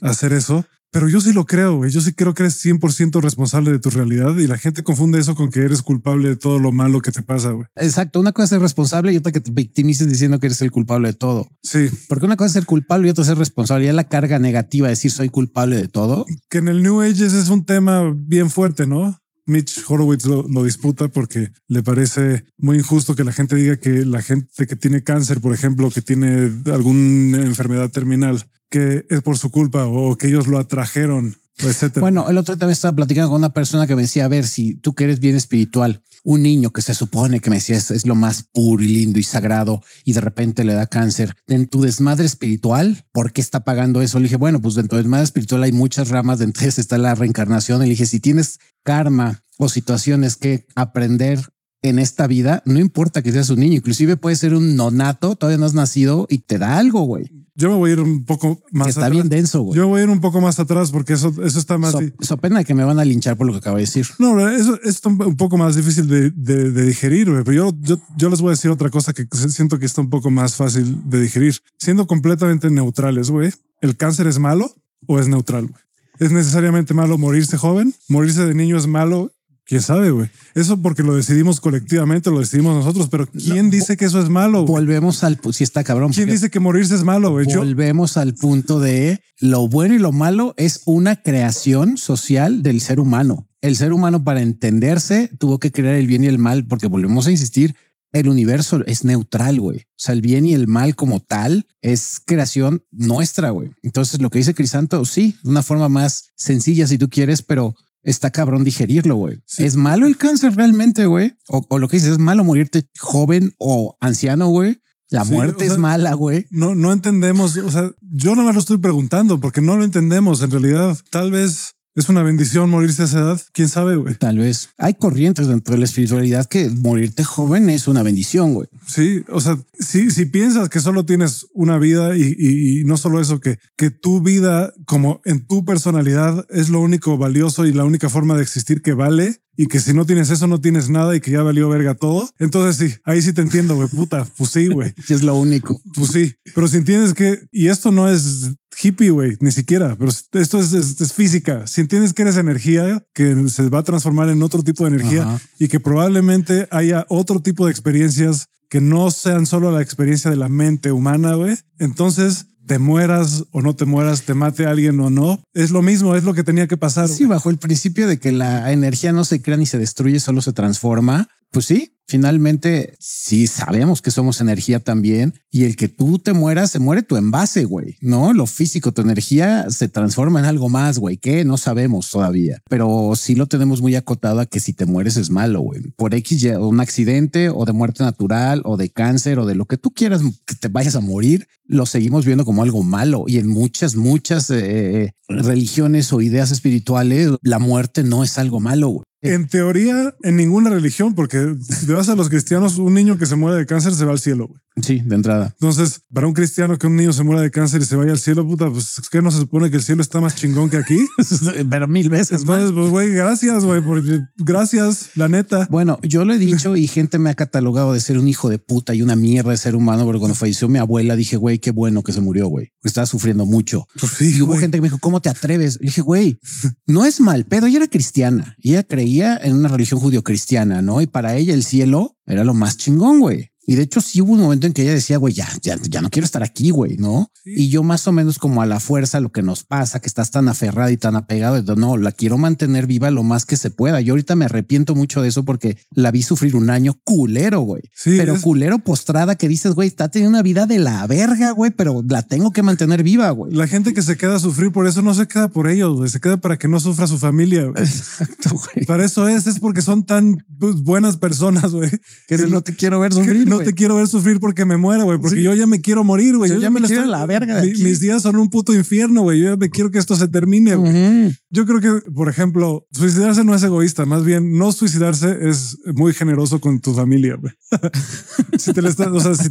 hacer eso, pero yo sí lo creo, güey. Yo sí creo que eres 100% responsable de tu realidad y la gente confunde eso con que eres culpable de todo lo malo que te pasa, güey. Exacto. Una cosa es ser responsable y otra que te victimices diciendo que eres el culpable de todo. Sí, Porque una cosa es ser culpable y otra es ser responsable. Ya la carga negativa de decir soy culpable de todo. que en el New Age es un tema bien fuerte, ¿no? Mitch Horowitz lo, lo disputa porque le parece muy injusto que la gente diga que la gente que tiene cáncer, por ejemplo, que tiene alguna enfermedad terminal, que es por su culpa o que ellos lo atrajeron, etcétera. Bueno, el otro día también estaba platicando con una persona que me decía, a ver, si tú que eres bien espiritual, un niño que se supone que me decía es, lo más puro y lindo y sagrado y de repente le da cáncer, en tu desmadre espiritual, ¿por qué está pagando eso? Le dije, bueno, pues dentro del desmadre espiritual hay muchas ramas, de esas está la reencarnación. Le dije, si tienes karma o situaciones que aprender en esta vida, no importa que seas un niño, inclusive puede ser un nonato, todavía no has nacido y te da algo, güey. yo me voy a ir un poco Que más está atrás. bien denso, güey. Yo voy a ir un poco más atrás porque eso, eso está más. So, pena que me van a linchar por lo que acabo de decir. No, eso, eso está un poco más difícil de, de- de digerir, güey. pero yo, yo, yo les voy a decir otra cosa que siento que está un poco más fácil de digerir. Siendo completamente neutrales, güey, ¿el cáncer es malo o es neutral? güey? ¿Es necesariamente malo morirse joven? ¿Morirse de niño es malo? Quién sabe, güey. Eso porque lo decidimos colectivamente, lo decidimos nosotros, pero ¿quién dice que eso es malo? güey? Volvemos al, si está cabrón. ¿Quién dice que morirse es malo, güey? Yo- Volvemos al punto de lo bueno y lo malo es una creación social del ser humano. El ser humano para entenderse tuvo que crear el bien y el mal porque volvemos a insistir, el universo es neutral, güey. O sea, el bien y el mal como tal es creación nuestra, güey. Entonces lo que dice Crisanto, sí, de una forma más sencilla si tú quieres, pero está cabrón digerirlo, güey. Sí. ¿Es malo el cáncer realmente, güey? O, o lo que dices, ¿es malo morirte joven o anciano, güey? La Sí, muerte o sea, es mala, güey. no, no entendemos. O sea, yo no me lo estoy preguntando porque no lo entendemos. En realidad, tal vez es una bendición morirse a esa edad. Quién sabe, güey. Tal vez hay corrientes dentro de la espiritualidad que morirte joven es una bendición, güey. Sí, o sea, si, si piensas que solo tienes una vida y, y- y no solo eso, que, que tu vida como en tu personalidad es lo único valioso y la única forma de existir que vale y que si no tienes eso no tienes nada y que ya valió verga todo. Entonces sí, ahí sí te entiendo, güey, puta, pues sí, güey, [laughs] es lo único. pues sí. Pero si entiendes que, y esto no es hippie, güey, ni siquiera, pero esto es, es- es física. Si entiendes que eres energía, que se va a transformar en otro tipo de energía, Ajá. y que probablemente haya otro tipo de experiencias que no sean solo la experiencia de la mente humana, güey. Entonces, te mueras o no te mueras, te mate alguien o no, es lo mismo, es lo que tenía que pasar. Sí, bajo el principio de que la energía no se crea ni se destruye, solo se transforma. Pues sí, finalmente sí sabemos que somos energía también y el que tú te mueras, se muere tu envase, güey. No, lo físico, tu energía se transforma en algo más, güey, que no sabemos todavía, pero sí lo tenemos muy acotado a que si te mueres es malo, güey. Por X, o un accidente o de muerte natural o de cáncer o de lo que tú quieras que te vayas a morir, lo seguimos viendo como algo malo y en muchas, muchas eh, religiones o ideas espirituales, la muerte no es algo malo, güey. En teoría, en ninguna religión, porque si te vas a los cristianos, un niño que se muere de cáncer se va al cielo, güey. Sí, de entrada. Entonces, para un cristiano que un niño se muera de cáncer y se vaya al cielo, puta, pues es que no se supone que el cielo está más chingón que aquí. [laughs] Pero mil veces. Entonces, pues, güey, gracias, güey, porque gracias, la neta. Bueno, yo lo he dicho y gente me ha catalogado de ser un hijo de puta y una mierda de ser humano, porque cuando falleció mi abuela dije, güey, qué bueno que se murió, güey. Estaba sufriendo mucho. Pues sí, Y hubo gente que me dijo, ¿cómo te atreves? Le dije, güey, no es mal pedo. Ella era cristiana y ella creía en una religión judío-cristiana, ¿no? Y para ella el cielo era lo más chingón, güey. Y de hecho sí hubo un momento en que ella decía, güey, ya, ya, ya no quiero estar aquí, güey, ¿no? Sí. Y yo más o menos como a la fuerza lo que nos pasa, que estás tan aferrada y tan apegado, no, la quiero mantener viva lo más que se pueda. Yo ahorita me arrepiento mucho de eso porque la vi sufrir un año culero, güey. Sí, pero es- culero postrada que dices, güey, está teniendo una vida de la verga, güey, pero la tengo que mantener viva, güey. La gente que se queda a sufrir por eso no se queda por ellos, güey. Se queda para que no sufra su familia. güey. Exacto, güey. Para eso es, es porque son tan pues, buenas personas, güey. Que Que no te quiero ver sufrir, no te quiero ver sufrir porque me muera, güey. Porque Sí. yo ya me quiero morir, güey. Yo ya me la quiero a la verga de mi- aquí. mis días son un puto infierno, güey. Yo ya me quiero que esto se termine, güey. Yo creo que, por ejemplo, suicidarse no es egoísta, más bien no suicidarse es muy generoso con tu familia. [laughs] si te le estás, o sea, si,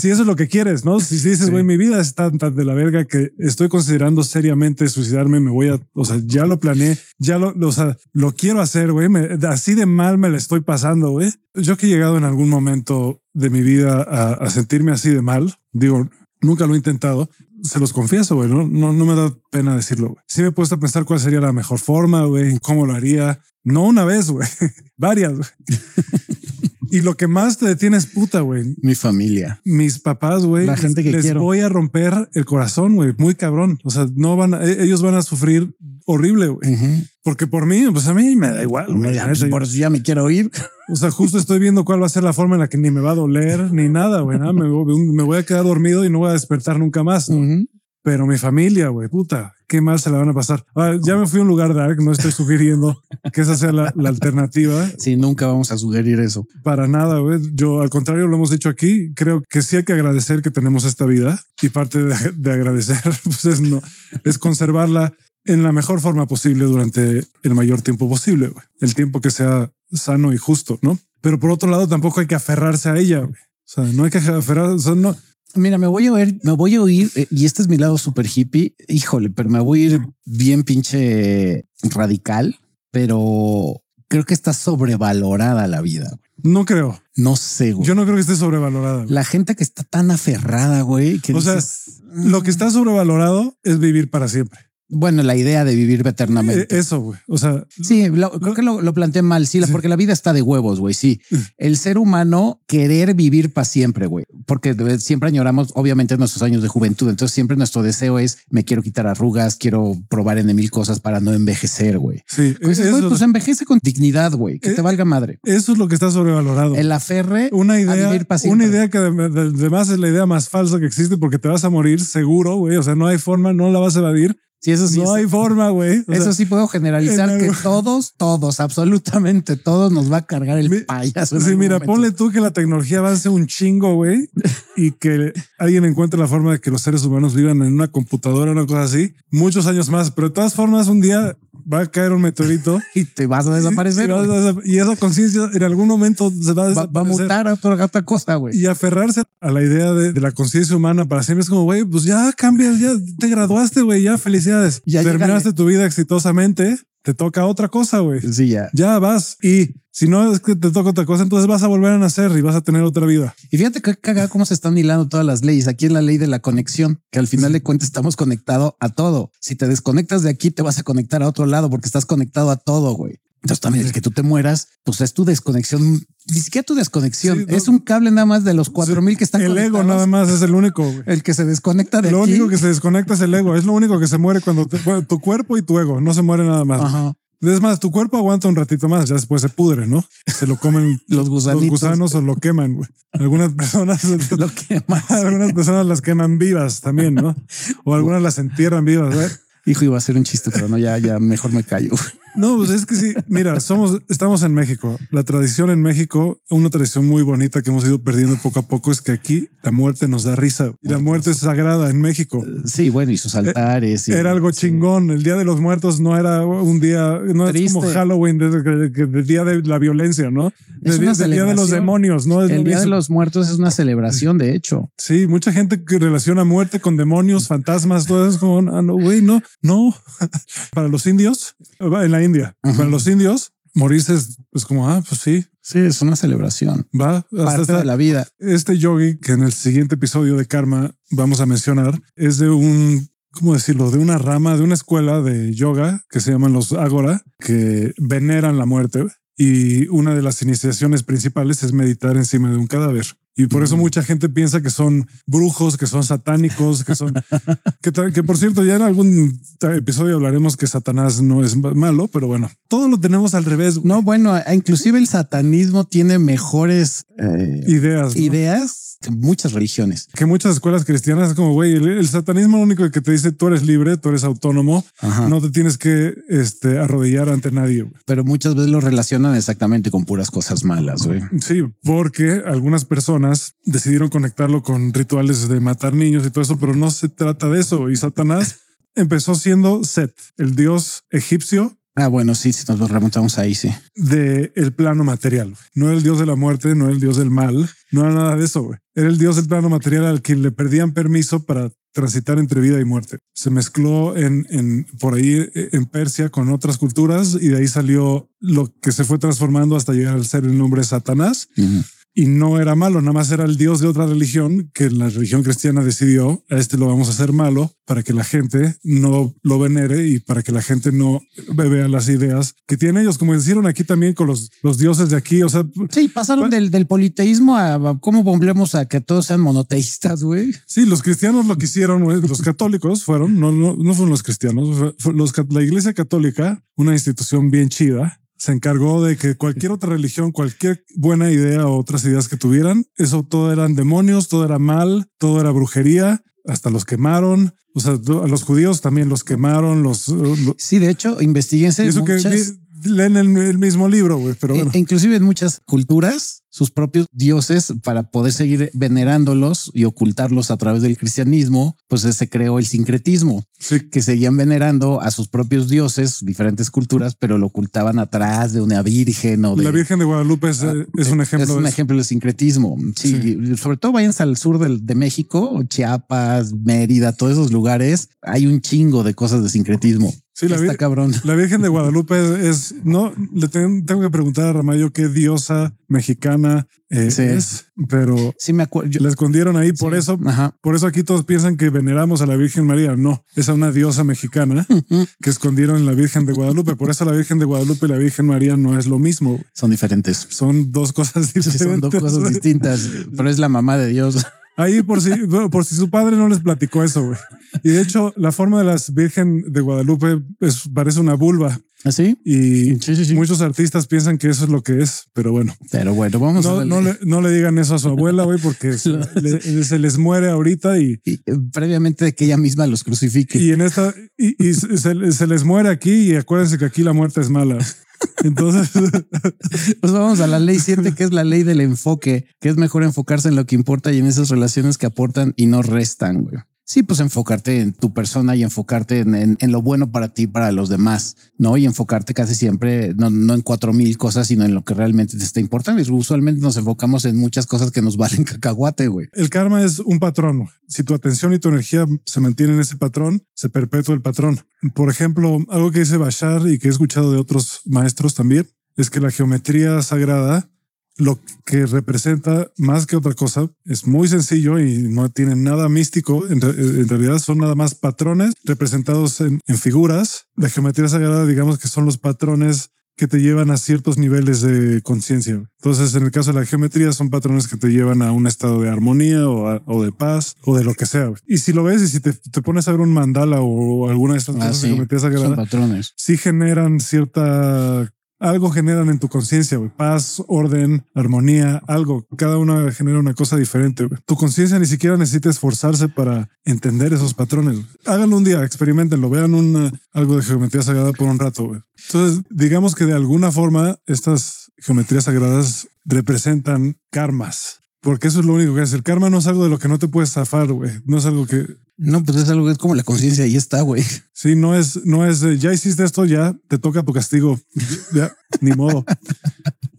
si eso es lo que quieres, no? Si, si dices, Sí. güey, mi vida es tan, tan de la verga que estoy considerando seriamente suicidarme, me voy a, o sea, ya lo planeé, ya lo, o sea, lo quiero hacer, güey. Así de mal me la estoy pasando, güey. Yo que he llegado en algún momento de mi vida a, a sentirme así de mal, digo, nunca lo he intentado. Se los confieso, güey, no, no, no me da pena decirlo, güey. Sí me he puesto a pensar cuál sería la mejor forma, güey, cómo lo haría. No una vez, güey, [laughs] varias. [laughs] y lo que más te detiene es puta, güey. Mi familia. Mis papás, güey, La gente que les quiero. voy a romper el corazón, güey, muy cabrón. O sea, no van, a- e- ellos van a sufrir horrible, güey. Porque por mí, pues a mí me da igual. güey. Ya, pues, por eso ya me quiero ir. O sea, justo estoy viendo cuál va a ser la forma en la que ni me va a doler ni nada, güey. Me, voy- me voy a quedar dormido y no voy a despertar nunca más. Pero mi familia, güey, puta, qué mal se la van a pasar. Ah, ya me fui a un lugar dark, no estoy sugiriendo que esa sea la, la alternativa. Sí, nunca vamos a sugerir eso. Para nada, güey. Yo, al contrario, lo hemos dicho aquí. Creo que sí hay que agradecer que tenemos esta vida y parte de, de agradecer [laughs] pues es, no, es conservarla en la mejor forma posible durante el mayor tiempo posible. güey. El tiempo que sea sano y justo, ¿no? Pero por otro lado, tampoco hay que aferrarse a ella. güey. O sea, no hay que aferrarse. O sea, no, Mira, me voy a ver, me voy a oír, eh, y este es mi lado súper hippie. Híjole, pero me voy a ir bien pinche radical, pero creo que está sobrevalorada la vida. no creo. No sé, güey. Yo no creo que esté sobrevalorada. güey. La gente que está tan aferrada, güey, que O sea, Lo que está sobrevalorado es vivir para siempre. Bueno, la idea de vivir eternamente. Eh, eso, güey. O sea, Sí, lo- creo que lo, lo planteé mal, sí, porque la vida está de huevos, güey, sí. El ser humano querer vivir para siempre, güey, porque siempre añoramos, obviamente, nuestros años de juventud, entonces siempre nuestro deseo es, me quiero quitar arrugas, quiero probar en mil cosas para no envejecer, güey. sí, Pues, eso, pues envejece con dignidad, güey, que Eh, te valga madre. eso es lo que está sobrevalorado. El aferre una a idea, vivir una idea que adem- de- además es la idea más falsa que existe porque te vas a morir seguro, güey. O sea, no hay forma, no la vas a evadir. Sí, eso sí. no es- hay forma, güey. Eso sea, sí puedo generalizar en que todos, todos, absolutamente todos nos va a cargar el Mi- payaso. Sí, mira, momento. ponle tú que la tecnología avance un chingo, güey, y que alguien encuentre la forma de que los seres humanos vivan en una computadora, una cosa así, muchos años más. Pero de todas formas, un día va a caer un meteorito [laughs] y te vas a desaparecer. y, vas güey. a- y esa conciencia en algún momento se va a Va, va a desaparecer. mutar a otra, a otra cosa, güey. Y aferrarse a la idea de, de la conciencia humana para siempre es como, güey, pues ya cambias, ya te graduaste, güey, ya felicidades. Ya Terminaste tu vida exitosamente, te toca otra cosa, güey. Sí, ya. Ya vas. Y si no es que te toca otra cosa, entonces vas a volver a nacer y vas a tener otra vida. Y fíjate que cagada cómo se están hilando todas las leyes. Aquí es la ley de la conexión, que al final de cuentas estamos conectados a todo. Si te desconectas de aquí, te vas a conectar a otro lado porque estás conectado a todo, güey. Entonces también el que tú te mueras, pues es tu desconexión, ni siquiera tu desconexión, Sí, no. es un cable nada más de los cuatro mil que están El ego nada más es el único, güey. El que se desconecta de Lo aquí. único que se desconecta es el ego. Es lo único que se muere cuando te- bueno, tu cuerpo y tu ego no se muere nada más. Ajá. Es más, tu cuerpo aguanta un ratito más, ya después se pudre, ¿no? Se lo comen [laughs] Los los gusanitos. gusanos o lo queman, güey. Algunas personas, [laughs] Lo que más. [laughs] algunas personas las queman vivas también, ¿no? O algunas las entierran vivas, güey. Hijo, iba a ser un chiste, pero no, ya, ya mejor me callo. No, pues es que sí, mira, somos, estamos en México. La tradición en México, una tradición muy bonita que hemos ido perdiendo poco a poco es que aquí la muerte nos da risa y la muerte es sagrada en México. Sí, bueno, y sus altares. y- Era algo chingón. El Día de los Muertos no era un día, no es como Halloween, del Día de la Violencia, ¿no? Es Del una día, de los demonios, ¿no? Es El Día de los Muertos es una celebración, de hecho. Sí, mucha gente que relaciona muerte con demonios, fantasmas, todo eso es como, ah, no, güey, no, no. [laughs] Para los indios, en la India, para los indios, morirse es, es como, ah, pues sí, Sí, es una celebración. va. Hasta Parte esta- de la vida. Este yogi que en el siguiente episodio de Karma vamos a mencionar es de un, ¿cómo decirlo? De una rama, de una escuela de yoga que se llaman los Agora, que veneran la muerte. Y una de las iniciaciones principales es meditar encima de un cadáver. Y por eso Mm. mucha gente piensa que son brujos, que son satánicos, que son... [laughs] que, por cierto, ya en algún episodio hablaremos que Satanás no es ma- malo, pero bueno, todo lo tenemos al revés. No, bueno, inclusive el satanismo tiene mejores eh, Ideas. ¿no? ideas muchas religiones. que muchas escuelas cristianas es como, güey, el, el satanismo lo único que te dice tú eres libre, tú eres autónomo, Ajá. no te tienes que este, arrodillar ante nadie. Pero muchas veces lo relacionan exactamente con puras cosas malas, güey. Sí, porque algunas personas decidieron conectarlo con rituales de matar niños y todo eso, pero no se trata de eso. Y Satanás empezó siendo Set, el dios egipcio Ah, bueno, sí, si nos remontamos ahí, sí. del el plano material. No era el dios de la muerte, no era el dios del mal, no era nada de eso. Era el dios del plano material al quien le perdían permiso para transitar entre vida y muerte. Se mezcló en, en por ahí eh, en Persia con otras culturas y de ahí salió lo que se fue transformando hasta llegar al ser el nombre Satanás. Y no era malo, nada más era el dios de otra religión que la religión cristiana decidió a este lo vamos a hacer malo para que la gente no lo venere y para que la gente no vea las ideas que tienen ellos, como hicieron aquí también con los, los dioses de aquí. O sea, Sí, pasaron del, del politeísmo a, cómo volvemos a que todos sean monoteístas, güey. sí, los cristianos lo que hicieron, güey, los católicos fueron, no, no, no fueron los cristianos, fue- los, la iglesia católica, una institución bien chida, se encargó de que cualquier otra religión, cualquier buena idea o otras ideas que tuvieran, eso todo eran demonios, todo era mal, todo era brujería, hasta los quemaron. O sea, a los judíos también los quemaron, los... lo- Sí, de hecho, investiguense eso que muchas- leen el, el mismo libro, güey, pero bueno. E- inclusive en muchas culturas, sus propios dioses, para poder seguir venerándolos y ocultarlos a través del cristianismo, pues se creó el sincretismo, Sí, que seguían venerando a sus propios dioses, diferentes culturas, pero lo ocultaban atrás de una virgen o de... la Virgen de Guadalupe es, eh, es un ejemplo Es de un eso. ejemplo del sincretismo. Sí, sobre todo váyanse al sur del- de México, Chiapas, Mérida, todos esos lugares. Hay un chingo de cosas de sincretismo. Sí, la, Está cabrón. la Virgen de Guadalupe es, es- no le ten- tengo que preguntar a Ramayo qué diosa mexicana eh, Sí. es, pero Sí, me acuerdo. la escondieron ahí. Por eso, Ajá. por eso aquí todos piensan que veneramos a la Virgen María. No, es a una diosa mexicana que escondieron en la Virgen de Guadalupe. Por eso la Virgen de Guadalupe y la Virgen María no es lo mismo. Son diferentes. Son dos cosas diferentes. Son dos cosas distintas, pero es la mamá de Dios. Ahí por si, [laughs] por si su padre no les platicó eso, güey. [laughs] Y de hecho, la forma de las Virgen de Guadalupe es, parece una vulva ¿Así? y Sí, sí, sí. muchos artistas piensan que eso es lo que es, pero bueno, Pero bueno, vamos a no, darle- no, le, no le digan eso a su abuela, güey, porque [laughs] se, le- se les muere ahorita y, Y, eh, previamente de que ella misma los crucifique. y en esta, y, y se, se les muere aquí y acuérdense que aquí la muerte es mala. Entonces, [laughs] Pues vamos a la ley 7, que es la ley del enfoque, que es mejor enfocarse en lo que importa y en esas relaciones que aportan y no restan, güey. Sí, pues enfocarte en tu persona y enfocarte en, en- lo bueno para ti, para los demás, ¿no? Y enfocarte casi siempre, no, no en cuatro mil cosas, sino en lo que realmente te está importando. Y usualmente nos enfocamos en muchas cosas que nos valen [laughs] cacahuate, güey. el karma es un patrón. Si tu atención y tu energía se mantienen en ese patrón, se perpetúa el patrón. Por ejemplo, algo que dice Bashar y que he escuchado de otros maestros también, es que la geometría sagrada lo que representa más que otra cosa es muy sencillo y no tiene nada místico. En, re- en realidad son nada más patrones representados en, en figuras. La geometría sagrada, digamos que son los patrones que te llevan a ciertos niveles de conciencia. Entonces, en el caso de la geometría, son patrones que te llevan a un estado de armonía o, a- o de paz o de lo que sea. Y si lo ves y si te, te pones a ver un mandala o alguna de estas Ah, cosas de sí, geometría son sagrada, patrones. sí generan cierta algo generan en tu conciencia. Paz, orden, armonía, algo. Cada una genera una cosa diferente. Tu conciencia ni siquiera necesita esforzarse para entender esos patrones. Háganlo un día, experimentenlo, vean una, algo de geometría sagrada por un rato. Entonces, digamos que de alguna forma estas geometrías sagradas representan karmas. Porque eso es lo único que es. El karma no es algo de lo que no te puedes zafar, güey. No es algo que, No, pues es algo que es como la conciencia, ahí está, güey. Sí, no es, no es, de, ya hiciste esto, ya te toca tu castigo. Ya, ni modo. [laughs]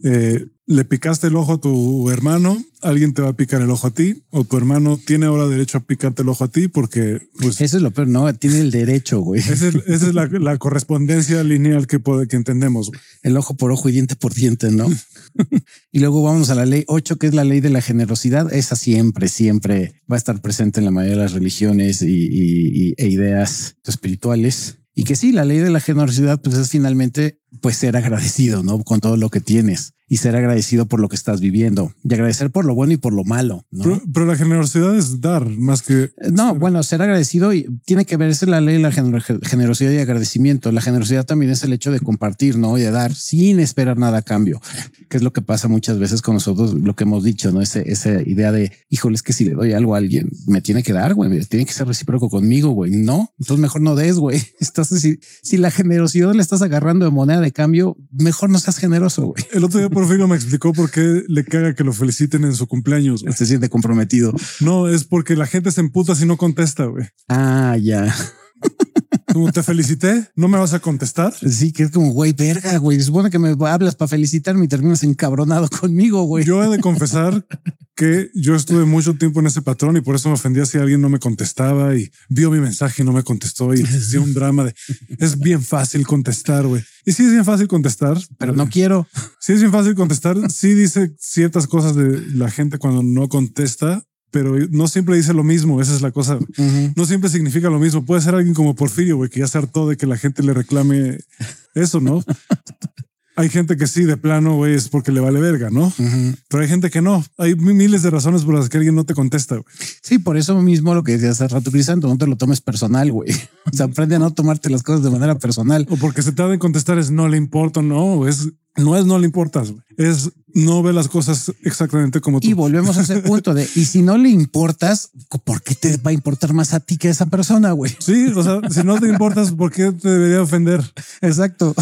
Eh, le picaste el ojo a tu hermano, alguien te va a picar el ojo a ti, o tu hermano tiene ahora derecho a picarte el ojo a ti porque, pues, Eso es lo peor, no, tiene el derecho, güey. esa es, [laughs] esa es la, la correspondencia lineal que, puede, que entendemos. güey. El ojo por ojo y diente por diente, ¿no? [laughs] y luego vamos a la ley 8, que es la ley de la generosidad. Esa siempre, siempre va a estar presente en la mayoría de las religiones y, y- y- e ideas espirituales. Y que sí, la ley de la generosidad, pues es finalmente, pues ser agradecido, ¿no? Con todo lo que tienes y ser agradecido por lo que estás viviendo y agradecer por lo bueno y por lo malo, ¿no? Pero, pero la generosidad es dar más que Eh, No, bueno, ser agradecido y tiene que verse la ley de la gener- generosidad y agradecimiento. La generosidad también es el hecho de compartir, ¿no? Y de dar sin esperar nada a cambio, que es lo que pasa muchas veces con nosotros, lo que hemos dicho, ¿no? Ese, esa idea de, híjole, es que si le doy algo a alguien, me tiene que dar, güey, tiene que ser recíproco conmigo, güey. No, entonces mejor no des, güey. [laughs] Estás, si, si la generosidad le estás agarrando de moneda de cambio, mejor no seas generoso, güey. el otro día Porfirio me explicó por qué le caga que lo feliciten en su cumpleaños. güey. Se siente comprometido. No, es porque la gente se emputa si no contesta, güey. Ah, ya. Como te felicité, no me vas a contestar. Sí, que es como, güey, verga, güey. Supone que me hablas para felicitarme y terminas encabronado [laughs] conmigo, güey. Yo he de confesar que yo estuve mucho tiempo en ese patrón y por eso me ofendía si alguien no me contestaba y vio mi mensaje y no me contestó y [laughs] hacía un drama de es bien fácil contestar, güey. Y sí es bien fácil contestar, Pero no quiero. sí es bien fácil contestar. Sí dice ciertas cosas de la gente cuando no contesta, pero no siempre dice lo mismo. Esa es la cosa. No siempre significa lo mismo. Puede ser alguien como Porfirio, güey, que ya se hartó de que la gente le reclame eso, ¿no? [laughs] Hay gente que sí, de plano, güey, es porque le vale verga, ¿no? Pero hay gente que no. Hay mi- miles de razones por las que alguien no te contesta. güey. Sí, por eso mismo lo que decía hace rato, Crisanto, no te lo tomes personal, güey. [laughs] O sea, aprende a no tomarte las cosas de manera personal. O porque se tarda en contestar es no le importa, no, es no es no le importas, güey. es no ve las cosas exactamente como tú. Y volvemos a ese punto de, y si no le importas, ¿por qué te va a importar más a ti que a esa persona, güey? Sí, o sea, si no te importas, ¿por qué te debería ofender? Exacto.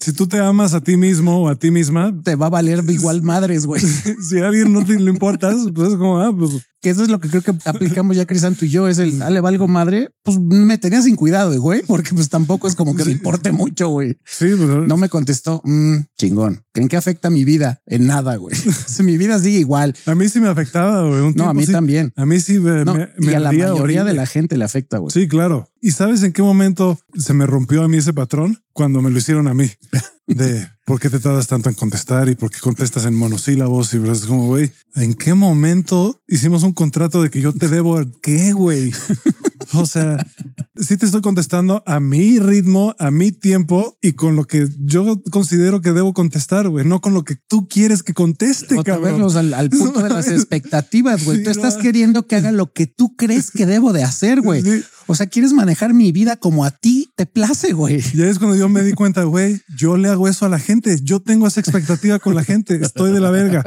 Si tú te amas a ti mismo o a ti misma, Te va a valer igual madres, güey. [laughs] si a alguien no te le importas, pues es como, ah, pues Que eso es lo que creo que aplicamos ya Crisanto y yo, es el, dale, valgo madre, pues me tenía sin cuidado, güey, porque pues tampoco es como que me importe mucho, güey. Sí, pero No me contestó, "Mm, chingón. ¿En qué afecta mi vida? En nada, güey. [laughs] Si mi vida sigue igual. a mí sí me afectaba, güey. un No, a mí sí. también. A mí sí me, No, me, y a la mayoría de la gente le afecta, güey. Sí, claro. ¿Y sabes en qué momento se me rompió a mí ese patrón? Cuando me lo hicieron a mí. De por qué te tardas tanto en contestar y por qué contestas en monosílabos. Y es como, güey, ¿en qué momento hicimos un contrato de que yo te debo qué, güey? [laughs] O sea, sí te estoy contestando a mi ritmo, a mi tiempo y con lo que yo considero que debo contestar, güey, no con lo que tú quieres que conteste, Otra cabrón. al, al punto de las [laughs] expectativas, güey. Sí, Tú estás queriendo que haga lo que tú crees que debo de hacer, güey. Sí. O sea, quieres manejar mi vida como a ti te place, güey. Y ahí es cuando yo me di cuenta, güey, yo le hago eso a la gente. Yo tengo esa expectativa con la gente. Estoy de la verga.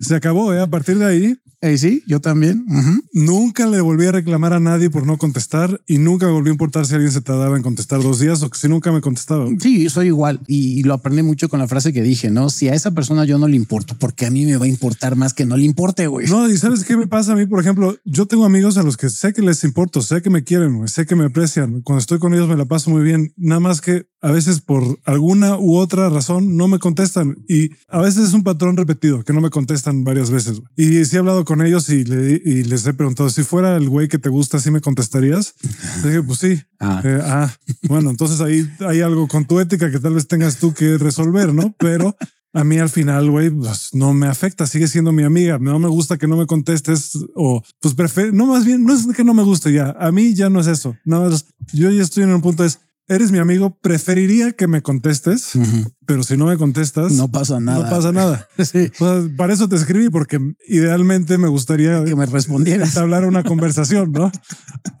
Se acabó. ¿eh? A partir de ahí, Eh, sí, yo también. Nunca le volví a reclamar a nadie por no contestar y nunca me volvió a importar si alguien se tardaba en contestar dos días o que si nunca me contestaba. Sí, soy igual y, y lo aprendí mucho con la frase que dije, ¿no? Si a esa persona yo no le importo, porque a mí me va a importar más que no le importe, güey. No, y sabes qué me pasa a mí, por ejemplo, yo tengo amigos a los que sé que les importo, sé que me quieren, sé que me aprecian. Cuando estoy con ellos me la paso muy bien. Nada más que a veces por alguna u otra razón no me contestan y a veces es un patrón repetido que no me contestan varias veces. Y sí he hablado con ellos y, le- y les he preguntado si fuera el güey que te gusta, si me contestarías. [laughs] Le dije, pues sí. Ah. Eh, ah, bueno, entonces ahí hay algo con tu ética que tal vez tengas tú que resolver, ¿no? Pero a mí al final, güey, pues no me afecta, sigue siendo mi amiga. No me gusta que no me contestes o pues prefiero, no más bien, no es que no me guste ya. A mí ya no es eso. Nada más, yo ya estoy en un punto es, eres mi amigo, preferiría que me contestes, pero si no me contestas, No pasa nada. no pasa nada. [laughs] Sí, O sea, para eso te escribí, porque idealmente me gustaría que me respondieras. entablar una conversación, ¿no?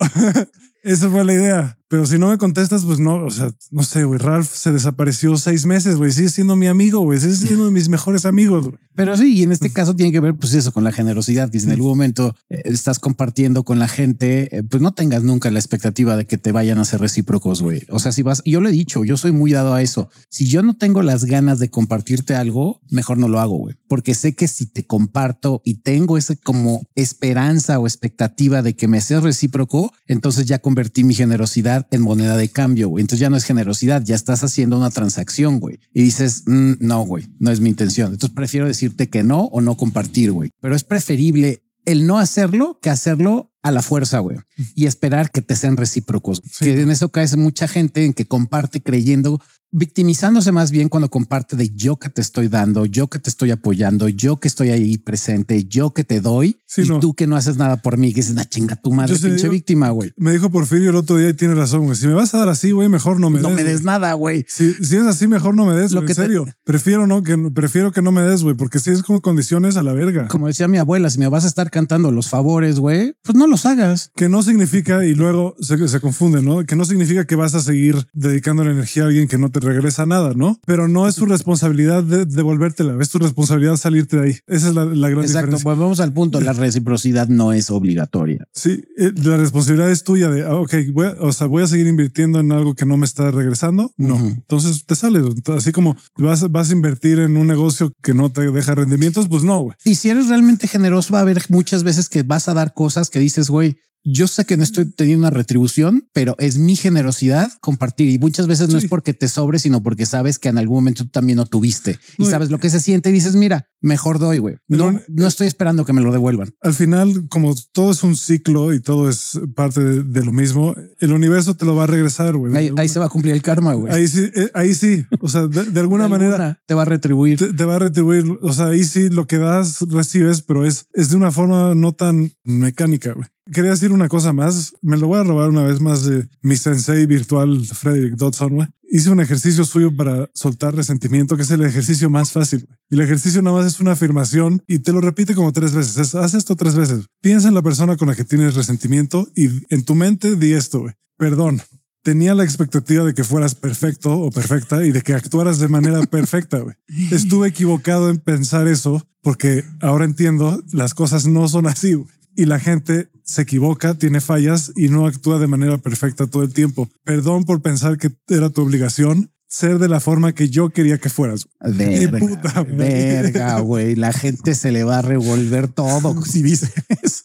[laughs] [laughs] Esa fue la idea. Pero si no me contestas, pues no, o sea, no sé, güey. Ralph se desapareció seis meses, güey. Sigue siendo mi amigo, güey. Sigue siendo de mis mejores amigos. Pero sí, y en este caso tiene que ver, pues eso, con la generosidad, que si en algún momento eh, estás compartiendo con la gente, eh, pues no tengas nunca la expectativa de que te vayan a ser recíprocos, güey. O sea, si vas, yo lo he dicho, yo soy muy dado a eso. Si yo no tengo las ganas de compartirte algo, mejor no lo hago, güey. Porque sé que si te comparto y tengo ese como esperanza o expectativa de que me seas recíproco, entonces ya convertí mi generosidad en moneda de cambio, güey. Entonces ya no es generosidad, ya estás haciendo una transacción, güey. Y dices, "Mm, no, güey, no es mi intención. Entonces prefiero decirte que no o no compartir, güey. Pero es preferible el no hacerlo que hacerlo a la fuerza, güey, y esperar que te sean recíprocos. Que en eso cae mucha gente en que comparte creyendo, victimizándose más bien cuando comparte de yo que te estoy dando, yo que te estoy apoyando, yo que estoy ahí presente, yo que te doy Sí, y no. tú que no haces nada por mí, que dices, una chinga tu madre, Yo pinche víctima, güey. Me dijo Porfirio el otro día y tiene razón, güey. Si me vas a dar así, güey, mejor no me No des. me des nada, güey. Si, si es así, mejor no me des, Lo que En te- serio. Prefiero no, que prefiero que no me des, güey, porque si es como condiciones a la verga. Como decía mi abuela, si me vas a estar cantando los favores, güey, pues no los hagas. que no significa, y luego se, se confunde, ¿no? Que no significa que vas a seguir dedicando la energía a alguien que no te regresa nada, ¿no? Pero no es tu responsabilidad de devolvértela, es tu responsabilidad salirte de ahí. Esa es la, la gran Exacto. diferencia. Volvemos al punto. La reciprocidad no es obligatoria. Sí, eh, la responsabilidad es tuya de, ah, ok, voy a- o sea, voy a seguir invirtiendo en algo que no me está regresando. No, entonces te sales. Así como vas, vas a invertir en un negocio que no te deja rendimientos, pues no, güey. Y si eres realmente generoso, va a haber muchas veces que vas a dar cosas que dices, güey, yo sé que no estoy teniendo una retribución, pero es mi generosidad compartir. Y muchas veces no Sí. es porque te sobre, sino porque sabes que en algún momento tú también lo tuviste y No, y- sabes lo que se siente y dices, mira, mejor doy, güey. No, no estoy esperando que me lo devuelvan. Al final, como todo es un ciclo y todo es parte de, de lo mismo, el universo te lo va a regresar, güey. Ahí, ahí se va a cumplir el karma, güey. Ahí sí, eh, ahí sí. O sea, de, de alguna [laughs] De manera te va a retribuir. te, te va a retribuir. O sea, ahí sí lo que das, recibes, pero es, es de una forma no tan mecánica. güey. Quería decir una cosa más. Me lo voy a robar una vez más de mi sensei virtual, Frederick Dodson. Hice un ejercicio suyo para soltar resentimiento, que es el ejercicio más fácil. Y el ejercicio nada más es una afirmación y te lo repite como tres veces. Es, haz esto tres veces. Piensa en la persona con la que tienes resentimiento y en tu mente di esto. güey. Perdón, tenía la expectativa de que fueras perfecto o perfecta y de que actuaras de manera [laughs] perfecta. güey. Estuve equivocado en pensar eso porque ahora entiendo las cosas no son así. Y la gente se equivoca, tiene fallas y no actúa de manera perfecta todo el tiempo. Perdón por pensar que era tu obligación ser de la forma que yo quería que fueras. Verga, puta madre. verga, güey. La gente se le va a revolver todo [laughs] si dice eso.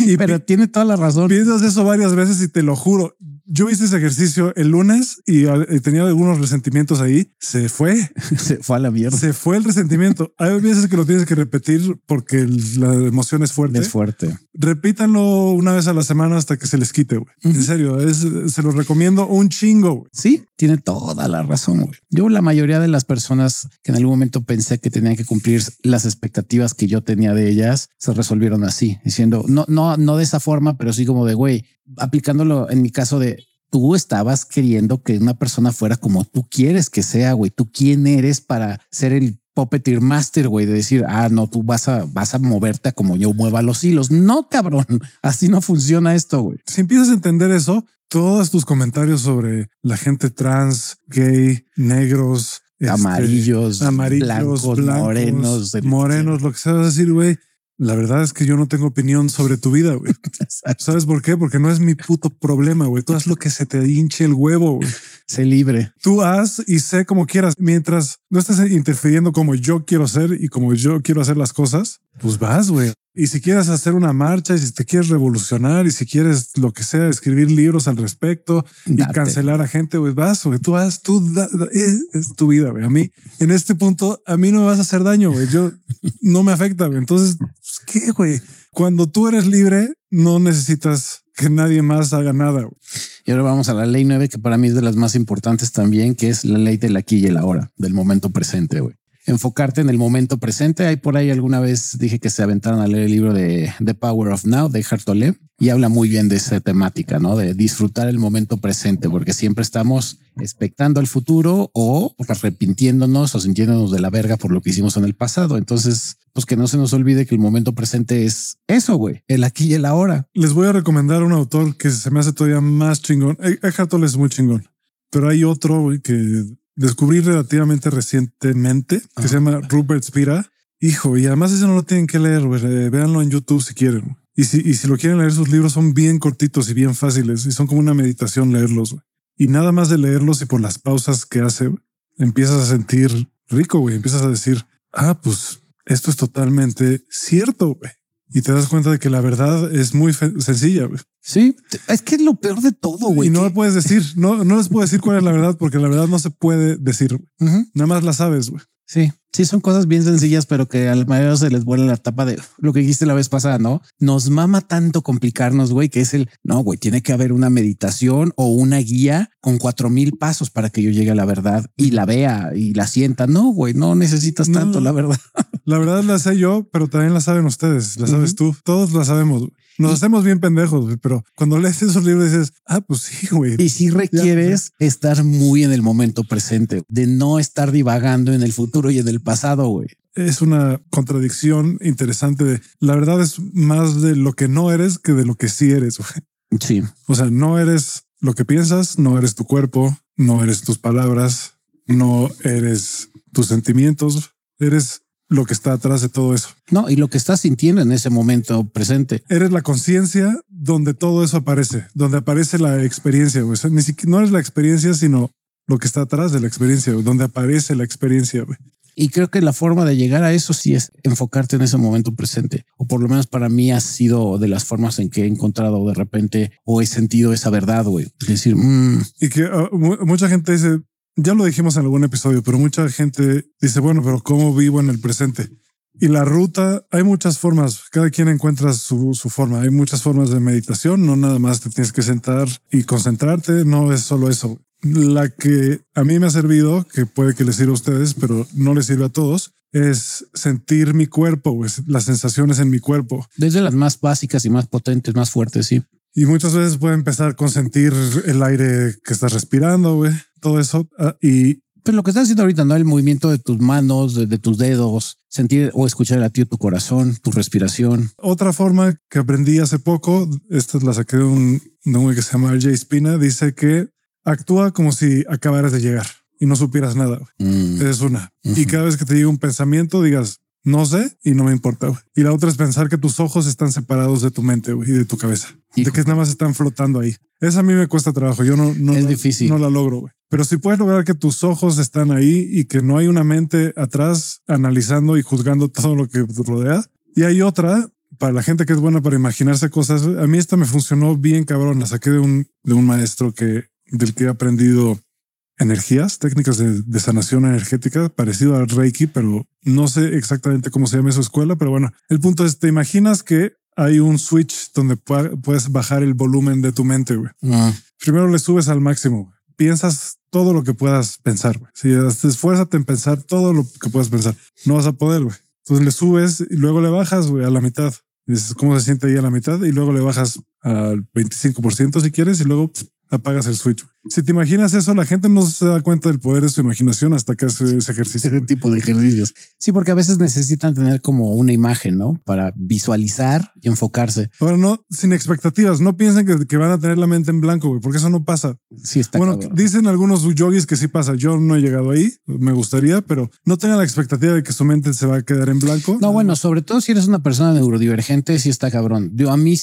Y pero tiene toda la razón. Piensas eso varias veces y te lo juro. Yo hice ese ejercicio el lunes y, tenía algunos resentimientos ahí. Se fue. [laughs] se fue a la mierda. Se fue el resentimiento. [laughs] Hay veces que lo tienes que repetir porque la emoción es fuerte. Es fuerte. Repítanlo una vez a la semana hasta que se les quite. En serio, se los recomiendo un chingo. Sí, tiene toda la razón. Yo la mayoría de las personas que en algún momento pensé que tenían que cumplir las expectativas que yo tenía de ellas se resolvieron así, diciendo no, no, no de esa forma, pero sí como de güey, aplicándolo en mi caso de tú estabas queriendo que una persona fuera como tú quieres que sea, güey. Tú quién eres para ser el puppeteer master, güey, de decir, ah, no, tú vas a, vas a moverte como yo mueva los hilos. No, cabrón, [laughs] así no funciona esto, güey. Si empiezas a entender eso, todos tus comentarios sobre la gente trans, gay, negros, este, amarillos, amarillos, blancos, morenos, morenos, lo que se va a decir, güey la verdad es que yo no tengo opinión sobre tu vida, güey. [laughs] ¿Sabes por qué? Porque no es mi puto problema, güey. Tú haz lo que se te hinche el huevo, güey. Sé libre. Tú haz y sé como quieras. Mientras no estés interfiriendo como yo quiero ser y como yo quiero hacer las cosas, pues vas, güey. Y si quieres hacer una marcha y si te quieres revolucionar y si quieres lo que sea, escribir libros al respecto y cancelar a gente, güey, vas, güey, tú vas, tú, es, tu vida, güey. A mí, en este punto, a mí no me vas a hacer daño, güey. Yo no me afecta, güey. Entonces, pues, ¿qué, güey? Cuando tú eres libre, no necesitas que nadie más haga nada. Y ahora vamos a la ley 9, que para mí es de las más importantes también, que es la ley del aquí y el ahora, del momento presente, güey enfocarte en el momento presente. Hay por ahí alguna vez dije que se aventaron a leer el libro de The Power of Now de Hartolé y habla muy bien de esa temática, ¿no? De disfrutar el momento presente, porque siempre estamos expectando el futuro o arrepintiéndonos o sintiéndonos de la verga por lo que hicimos en el pasado. Entonces, pues que no se nos olvide que el momento presente es eso, güey, el aquí y el ahora. Les voy a recomendar un autor que se me hace todavía más chingón. Eckhart Tolle es muy chingón, pero hay otro que descubrí relativamente recientemente que se llama Rupert Spira. Hijo, y además ese no lo tienen que leer, eh, véanlo en YouTube si quieren. Y si, y si lo quieren leer, sus libros son bien cortitos y bien fáciles y son como una meditación leerlos. Y nada más de leerlos y por las pausas que hace, empiezas a sentir rico, güey. Empiezas a decir, ah, pues esto es totalmente cierto, güey y te das cuenta de que la verdad es muy sencilla. Sí, es que es lo peor de todo, güey. Y no lo puedes decir, no, no les puedo decir cuál es la verdad porque la verdad no se puede decir. Nada más la sabes, güey. Sí, sí, son cosas bien sencillas, pero que al mayor se les vuela la tapa de lo que dijiste la vez pasada, ¿no? Nos mama tanto complicarnos, güey, que es el, no, güey, tiene que haber una meditación o una guía con cuatro mil pasos para que yo llegue a la verdad y la vea y la sienta. No, güey, no necesitas tanto, la verdad. La verdad la sé yo, pero también la saben ustedes, la sabes tú, todos la sabemos. Nos hacemos bien pendejos, pero cuando lees esos libros dices, ah, pues sí, güey. Y si requieres estar muy en el momento presente, de no estar divagando en el futuro y en el pasado, güey. Es una contradicción interesante de la verdad es más de lo que no eres que de lo que sí eres. Güey. Sí. O sea, no eres lo que piensas, no eres tu cuerpo, no eres tus palabras, no eres tus sentimientos, eres lo que está atrás de todo eso. No, y lo que estás sintiendo en ese momento presente. Eres la conciencia donde todo eso aparece, donde aparece la experiencia. Güey. ni siquiera no es la experiencia, sino lo que está atrás de la experiencia, donde aparece la experiencia. Güey. Y creo que la forma de llegar a eso sí es enfocarte en ese momento presente, o por lo menos para mí ha sido de las formas en que he encontrado de repente o he sentido esa verdad, güey. Es decir, mm". y que ah, mucha gente dice, ya lo dijimos en algún episodio, pero mucha gente dice, bueno, pero ¿cómo vivo en el presente? Y la ruta, hay muchas formas, cada quien encuentra su, su, forma, hay muchas formas de meditación, no nada más te tienes que sentar y concentrarte, no es solo eso. La que a mí me ha servido, que puede que les sirva a ustedes, pero no les sirve a todos, es sentir mi cuerpo, pues, las sensaciones en mi cuerpo. Desde las más básicas y más potentes, más fuertes, sí. Y muchas veces puede empezar con sentir el aire que estás respirando, güey todo eso. Ah, y pues lo que estás haciendo ahorita, ¿no? El movimiento de tus manos, de, tus dedos, sentir o escuchar el latido de tu corazón, tu respiración. Otra forma que aprendí hace poco, esta la saqué de un, de un que se llama Jay Spina, dice que actúa como si acabaras de llegar y no supieras nada. Mm. Es una. Y cada vez que te llega un pensamiento, digas, no sé y no me importa. Y la otra es pensar que tus ojos están separados de tu mente y de tu cabeza, de que nada más están flotando ahí. Esa a mí me cuesta trabajo. Yo no, no, es difícil. no la logro. Pero si puedes lograr que tus ojos están ahí y que no hay una mente atrás analizando y juzgando todo lo que te rodea. Y hay otra para la gente que es buena para imaginarse cosas, a mí esta me funcionó bien cabrón. La saqué de un, de un maestro que del que he aprendido energías, técnicas de, sanación energética, parecido al Reiki, pero no sé exactamente cómo se llama su escuela, pero bueno, el punto es, te imaginas que hay un switch donde puedes bajar el volumen de tu mente. Ah. Primero le subes al máximo. Piensas todo lo que puedas pensar. Si esfuérzate en pensar todo lo que puedas pensar, no vas a poder. Entonces le subes y luego le bajas a la mitad. dices cómo se siente ahí a la mitad y luego le bajas al 25% si quieres y luego apagas el switch. Si te imaginas eso, la gente no se da cuenta del poder de su imaginación hasta que hace ese ejercicio. Ese tipo de ejercicios. Sí, porque a veces necesitan tener como una imagen, ¿no? Para visualizar y enfocarse. Ahora no, sin expectativas. No piensen que, van a tener la mente en blanco, güey, porque eso no pasa. Sí, está Bueno, dicen algunos yogis que sí pasa. Yo no he llegado ahí, me gustaría, pero no tengan la expectativa de que su mente se va a quedar en blanco. No, bueno, sobre todo si eres una persona neurodivergente, sí está cabrón. Yo a mí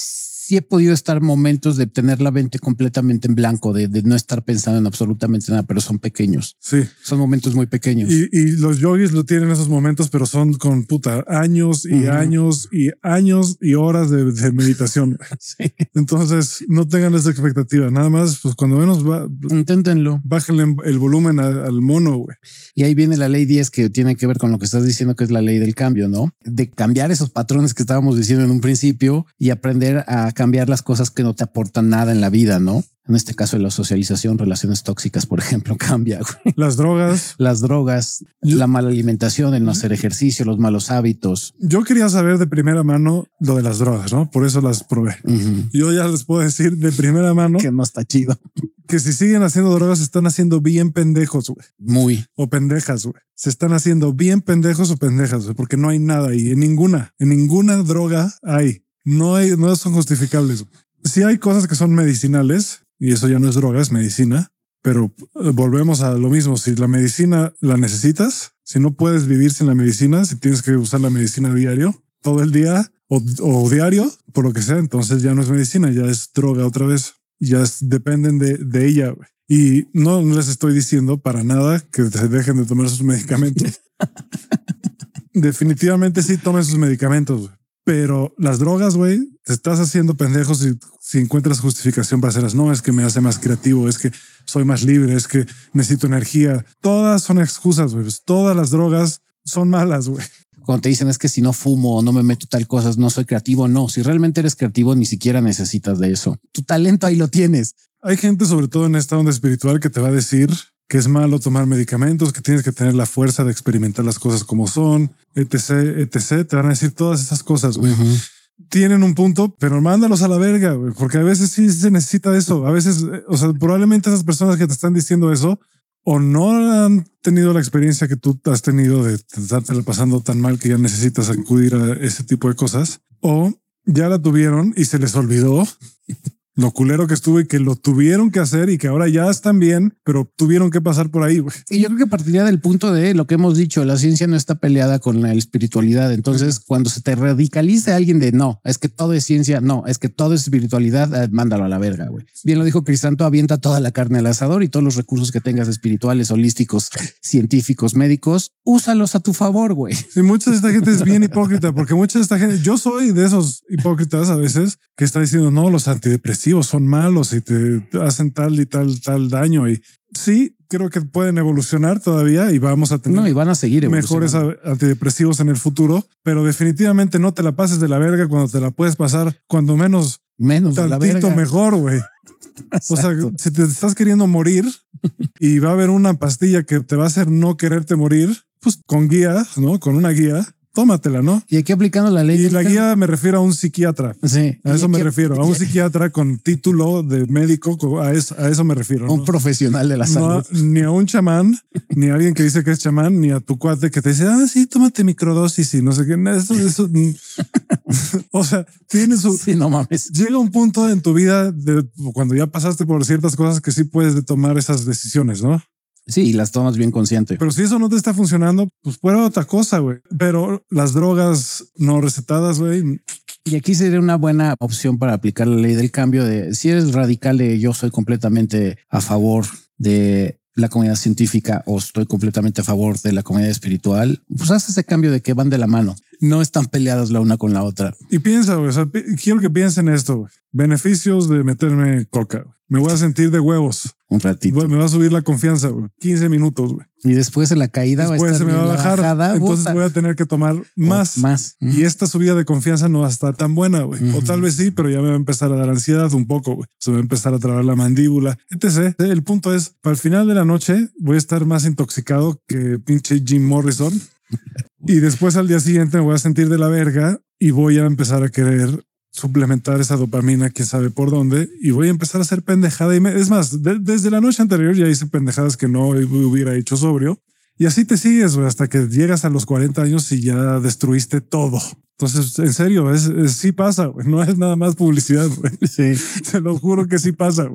sí he podido estar momentos de tener la mente completamente en blanco, de, no estar pensando en absolutamente nada, pero son pequeños. Sí. Son momentos muy pequeños. Y, los yogis lo tienen esos momentos, pero son con puta años y años y años y horas de, meditación. [laughs] sí. Entonces no tengan esa expectativa. Nada más, pues cuando menos va, inténtenlo. Bájenle el volumen al mono. güey. Y ahí viene la ley 10 que tiene que ver con lo que estás diciendo, que es la ley del cambio, no? De cambiar esos patrones que estábamos diciendo en un principio y aprender a cambiar las cosas que no te aportan nada en la vida, ¿no? En este caso de la socialización, relaciones tóxicas, por ejemplo, [laughs] cambia. Las drogas. Las drogas, la mala alimentación, el no hacer ejercicio, los malos hábitos. Yo quería saber de primera mano lo de las drogas, ¿no? Por eso las probé. Yo ya les puedo decir de primera mano que no está chido. Que si siguen haciendo drogas, se están haciendo bien pendejos, güey. Muy. O pendejas, güey. Se están haciendo bien pendejos o pendejas, güey, porque no hay nada ahí. En ninguna, en ninguna droga hay. No hay, no son justificables. Si hay cosas que son medicinales y eso ya no es droga, es medicina, pero eh, volvemos a lo mismo. Si la medicina la necesitas, si no puedes vivir sin la medicina, si tienes que usar la medicina diario, todo el día o, diario, por lo que sea, entonces ya no es medicina, ya es droga otra vez. Ya dependen de, de ella. Y no les estoy diciendo para nada que se dejen de tomar sus medicamentos. [laughs] Definitivamente sí tomen sus medicamentos, pero las drogas, güey, te estás haciendo pendejos si, si encuentras justificación para hacerlas. No es que me hace más creativo, es que soy más libre, es que necesito energía. Todas son excusas, güey. Todas las drogas son malas, güey. Cuando te dicen es que si no fumo o no me meto tal cosas, no soy creativo. No, si realmente eres creativo, ni siquiera necesitas de eso. Tu talento ahí lo tienes. Hay gente, sobre todo en esta onda espiritual, que te va a decir que es malo tomar medicamentos, que tienes que tener la fuerza de experimentar las cosas como son, etc, etc. Te van a decir todas esas cosas. Tienen un punto, pero mándalos a la verga, porque a veces sí se necesita eso. A veces, o sea, probablemente esas personas que te están diciendo eso o no han tenido la experiencia que tú has tenido de estarte pasando tan mal que ya necesitas acudir a ese tipo de cosas, o ya la tuvieron y se les olvidó lo culero que estuvo y que lo tuvieron que hacer y que ahora ya están bien, pero tuvieron que pasar por ahí. Y yo creo que partiría del punto de lo que hemos dicho, la ciencia no está peleada con la espiritualidad. Entonces, cuando se te radicaliza alguien de no, es que todo es ciencia, no, es que todo es espiritualidad, eh, mándalo a la verga, güey. Bien lo dijo Cristanto, avienta toda la carne al asador y todos los recursos que tengas espirituales, holísticos, científicos, médicos, úsalos a tu favor, güey. Y mucha de esta gente es bien hipócrita, porque mucha de esta gente, yo soy de esos hipócritas a veces que está diciendo, no, los antidepresivos son malos y te hacen tal y tal, tal daño. Y sí, creo que pueden evolucionar todavía y vamos a tener y van a seguir mejores antidepresivos en el futuro, pero definitivamente no te la pases de la verga cuando te la puedes pasar cuando menos menos tantito mejor, güey. O sea, si te estás queriendo morir [laughs] y va a haber una pastilla que te va a hacer no quererte morir, pues con guía, ¿no? Con una guía, tómatela, ¿no? Y aquí aplicando la ley. Y la guía me refiero a un psiquiatra. Sí. A eso me refiero, a un psiquiatra con título de médico, a eso, a eso me refiero. Un profesional de la salud. ni a un chamán, ni a alguien que dice que es chamán, ni a tu cuate que te dice, ah, sí, tómate microdosis y no sé qué. Eso, eso, [laughs] o sea, tienes su... Sí, no mames. Llega un punto en tu vida de cuando ya pasaste por ciertas cosas que sí puedes tomar esas decisiones, ¿no? Sí, y las tomas bien consciente. Pero si eso no te está funcionando, pues fuera otra cosa, güey. Pero las drogas no recetadas, güey. Y aquí sería una buena opción para aplicar la ley del cambio de si eres radical de yo soy completamente a favor de la comunidad científica o estoy completamente a favor de la comunidad espiritual, pues haz ese cambio de que van de la mano. No están peleadas la una con la otra. Y piensa, o sea, pi- quiero que piensen esto. Beneficios de meterme coca. Me voy a sentir de huevos. Un ratito. Me va a subir la confianza, güey. 15 minutos, güey. Y después en la caída va a estar se me va a bajar. bajada, entonces voy a tener que tomar más. Más. Y esta subida de confianza no va a estar tan buena, güey. O tal vez sí, pero ya me va a empezar a dar ansiedad un poco, güey. Se me va a empezar a trabar la mandíbula, etc. El punto es, para el final de la noche voy a estar más intoxicado que pinche Jim Morrison. [laughs] Y después al día siguiente me voy a sentir de la verga y voy a empezar a querer suplementar esa dopamina, quién sabe por dónde, y voy a empezar a hacer pendejada. Y me- es más, de- desde la noche anterior ya hice pendejadas que no hubiera hecho sobrio. Y así te sigues, hasta que llegas a los 40 años y ya destruiste todo. Entonces, en serio, es, es- sí pasa. No es nada más publicidad. Sí. [laughs] Te lo juro que sí pasa.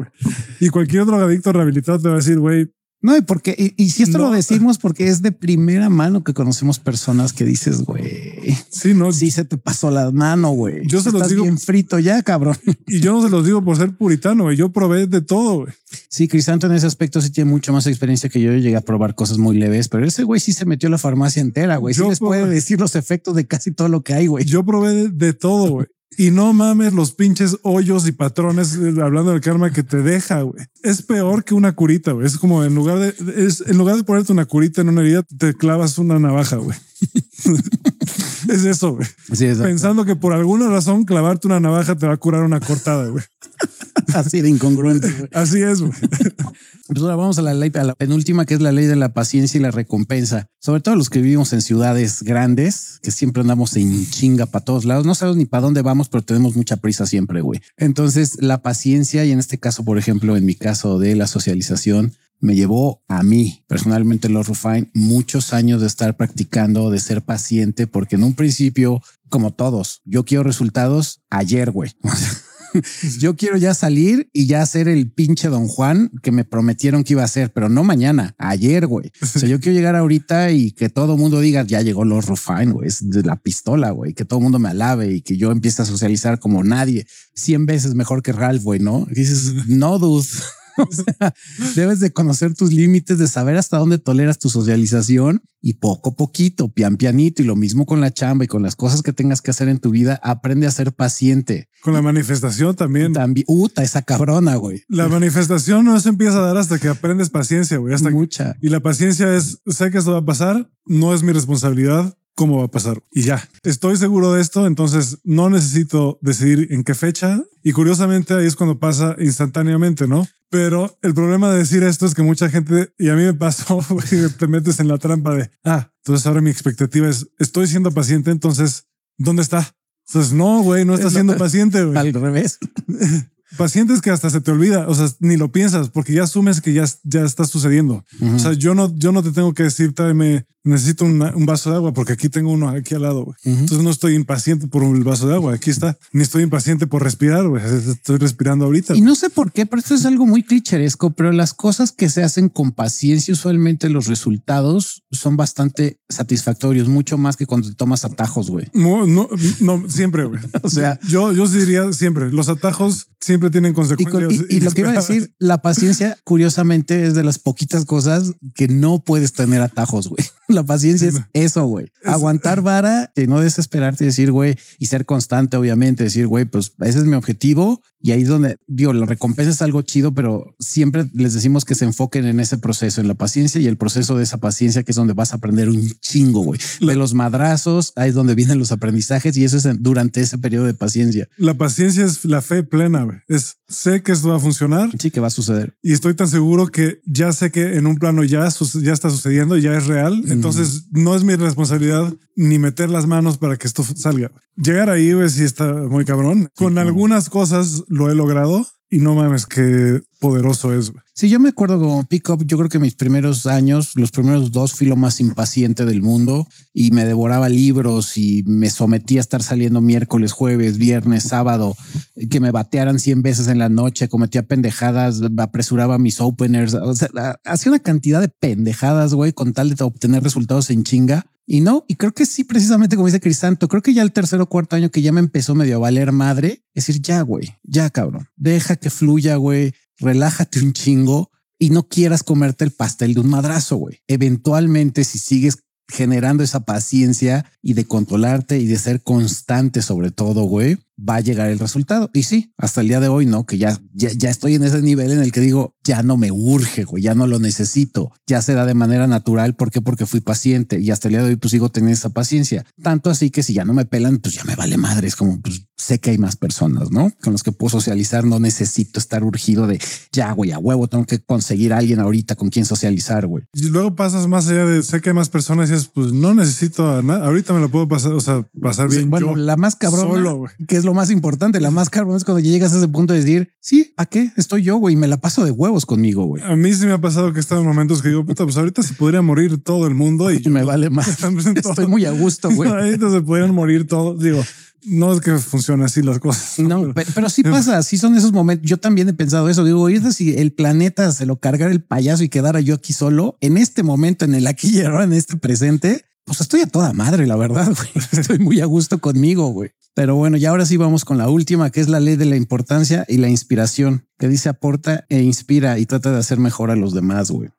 Y cualquier drogadicto rehabilitado te va a decir, güey, No, y porque, y, y si esto No. lo decimos porque es de primera mano que conocemos personas que dices, güey, sí, no. sí se te pasó la mano, güey. Yo se los digo- bien frito ya, cabrón. [laughs] Y yo no se los digo por ser puritano, güey. Yo probé de todo, güey. Sí, Crisanto en ese aspecto sí tiene mucho más experiencia que yo. Yo llegué a probar cosas muy leves, pero ese güey sí se metió a la farmacia entera, güey. Sí Yo les puede decir los efectos de casi todo lo que hay, güey. Yo probé de, de todo, güey. Y no mames los pinches hoyos y patrones, eh, hablando del karma que te deja, güey. Es peor que una curita, güey. Es como en lugar de, es, en lugar de ponerte una curita en una herida, te clavas una navaja, güey. [laughs] es eso, güey. Sí, Pensando que por alguna razón clavarte una navaja te va a curar una cortada, güey. [laughs] así de incongruente. güey. Así es, güey. [laughs] Pues ahora vamos a la ley, a la penúltima, que es la ley de la paciencia y la recompensa. Sobre todo los que vivimos en ciudades grandes, que siempre andamos en chinga para todos lados. No sabemos ni para dónde vamos, pero tenemos mucha prisa siempre, güey. Entonces, la paciencia, y en este caso, por ejemplo, en mi caso de la socialización, me llevó a mí, personalmente, los Rufine, muchos años de estar practicando, de ser paciente, porque en un principio, como todos, yo quiero resultados ayer, güey. [laughs] Yo quiero ya salir y ya hacer el pinche Don Juan que me prometieron que iba a hacer, pero no mañana, ayer, güey. O sea, yo quiero llegar ahorita y que todo mundo diga, ya llegó los Rufine, güey, es de la pistola, güey, que todo mundo me alabe y que yo empiece a socializar como nadie, cien veces mejor que Ralph, güey, ¿no? Y dices, no, dude. [laughs] [laughs] O sea, debes de conocer tus límites, de saber hasta dónde toleras tu socialización y poco a poquito, pian pianito y lo mismo con la chamba y con las cosas que tengas que hacer en tu vida, aprende a ser paciente. Con la manifestación también. También, uta, esa cabrona, güey. La manifestación no se empieza a dar hasta que aprendes paciencia, güey. Hasta que- Mucha. Y la paciencia es, sé que esto va a pasar, no es mi responsabilidad, cómo va a pasar. Y ya, estoy seguro de esto, entonces no necesito decidir en qué fecha. Y curiosamente ahí es cuando pasa instantáneamente, ¿no? Pero el problema de decir esto es que mucha gente, y a mí me pasó, [laughs] te metes en la trampa de, ah, entonces ahora mi expectativa es, estoy siendo paciente, entonces, ¿dónde está? Entonces, no, güey, no estás siendo [laughs] paciente, güey. Al revés. [laughs] Pacientes que hasta se te olvida, o sea, ni lo piensas porque ya asumes que ya, ya está sucediendo. O sea, yo no, yo no te tengo que decir, tráeme, necesito una- un vaso de agua porque aquí tengo uno aquí al lado. güey. Entonces no estoy impaciente por el vaso de agua. Aquí está. Ni estoy impaciente por respirar. güey. Estoy respirando ahorita. Y no sé por qué, pero esto es algo muy clicheresco, pero las cosas que se hacen con paciencia, usualmente los resultados son bastante satisfactorios, mucho más que cuando te tomas atajos, güey. No, no, no, siempre. [laughs] O sea, yo, yo sí diría siempre los atajos siempre tienen Y, con- consecuencias. y- y lo que iba a decir, la paciencia, [laughs] curiosamente, es de las poquitas cosas que no puedes tener atajos, güey. [laughs] La paciencia es eso, güey. Aguantar vara, y no desesperarte y decir, güey, y ser constante, obviamente, decir, güey, pues ese es mi objetivo. Y ahí es donde, digo, la recompensa es algo chido, pero siempre les decimos que se enfoquen en ese proceso, en la paciencia y el proceso de esa paciencia, que es donde vas a aprender un chingo, güey. De los madrazos, ahí es donde vienen los aprendizajes y eso es durante ese periodo de paciencia. La paciencia es la fe plena. güey. Es sé que esto va a funcionar. Sí, que va a suceder. y estoy tan seguro que ya sé que en un plano ya, ya está sucediendo, ya es real. Entonces no es mi responsabilidad ni meter las manos para que esto salga. Llegar ahí, güey, sí está muy cabrón. Con algunas cosas lo he logrado y no mames, qué poderoso es. Sí, yo me acuerdo como pick-up, yo creo que mis primeros años, los primeros dos fui lo más impaciente del mundo y me devoraba libros y me sometía a estar saliendo miércoles, jueves, viernes, sábado, que me batearan 100 veces en la noche, cometía pendejadas, apresuraba mis openers, o sea, ha- hacía una cantidad de pendejadas, güey, con tal de obtener resultados en chinga. Y no, y creo que sí, precisamente como dice Crisanto, creo que ya el tercer o cuarto año que ya me empezó medio a valer madre, es decir, ya, güey, ya cabrón, deja que fluya, güey, relájate un chingo y no quieras comerte el pastel de un madrazo, güey. Eventualmente, si sigues generando esa paciencia y de controlarte y de ser constante sobre todo, güey, va a llegar el resultado. Y sí, hasta el día de hoy, ¿no? Que ya, ya, ya estoy en ese nivel en el que digo, ya no me urge, güey, ya no lo necesito, ya se da de manera natural. ¿Por qué? Porque fui paciente y hasta el día de hoy pues sigo teniendo esa paciencia. Tanto así que si ya no me pelan, pues ya me vale madre. Es como, pues sé que hay más personas, ¿no? Con los que puedo socializar, no necesito estar urgido de, ya, güey, a huevo, tengo que conseguir a alguien ahorita con quien socializar, güey. Y luego pasas más allá de, sé que hay más personas y es, pues no necesito a nada, ahorita me lo puedo pasar, o sea, pasar bien. bueno, yo, la más cabrón, solo, que es lo más importante, la más cabrón es cuando llegas a ese punto de decir, sí, ¿a qué? Estoy yo, güey, me la paso de huevos conmigo, güey. A mí sí me ha pasado que he estado en momentos que digo, puta, pues ahorita se podría morir todo el mundo y [laughs] me vale más. [laughs] [laughs] Estoy muy a gusto, güey. ahorita se podrían morir todos. Digo, no es que funcione así las cosas. No, pero, pero sí pasa, sí son esos momentos. Yo también he pensado eso. Digo, oye, si el planeta se lo cargara el payaso y quedara yo aquí solo, en este momento, en el aquí y ahora, en este presente, pues estoy a toda madre, la verdad, güey. [laughs] Estoy muy a gusto conmigo, güey. Pero bueno, y ahora sí vamos con la última, que es la ley de la importancia y la inspiración, que dice aporta e inspira y trata de hacer mejor a los demás, güey.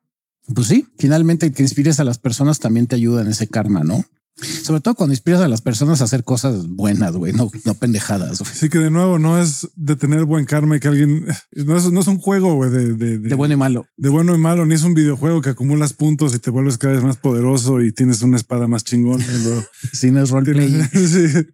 Pues sí, finalmente el que inspires a las personas también te ayuda en ese karma, ¿no? Sobre todo cuando inspiras a las personas a hacer cosas buenas, güey, no, no pendejadas. Güey. Sí, que de nuevo no es de tener buen karma y que alguien no es, no es un juego güey, de, de, de, bueno y malo, de bueno y malo, ni es un videojuego que acumulas puntos y te vuelves cada vez más poderoso y tienes una espada más chingón. [laughs] sí, no es roleplay. [laughs] sí.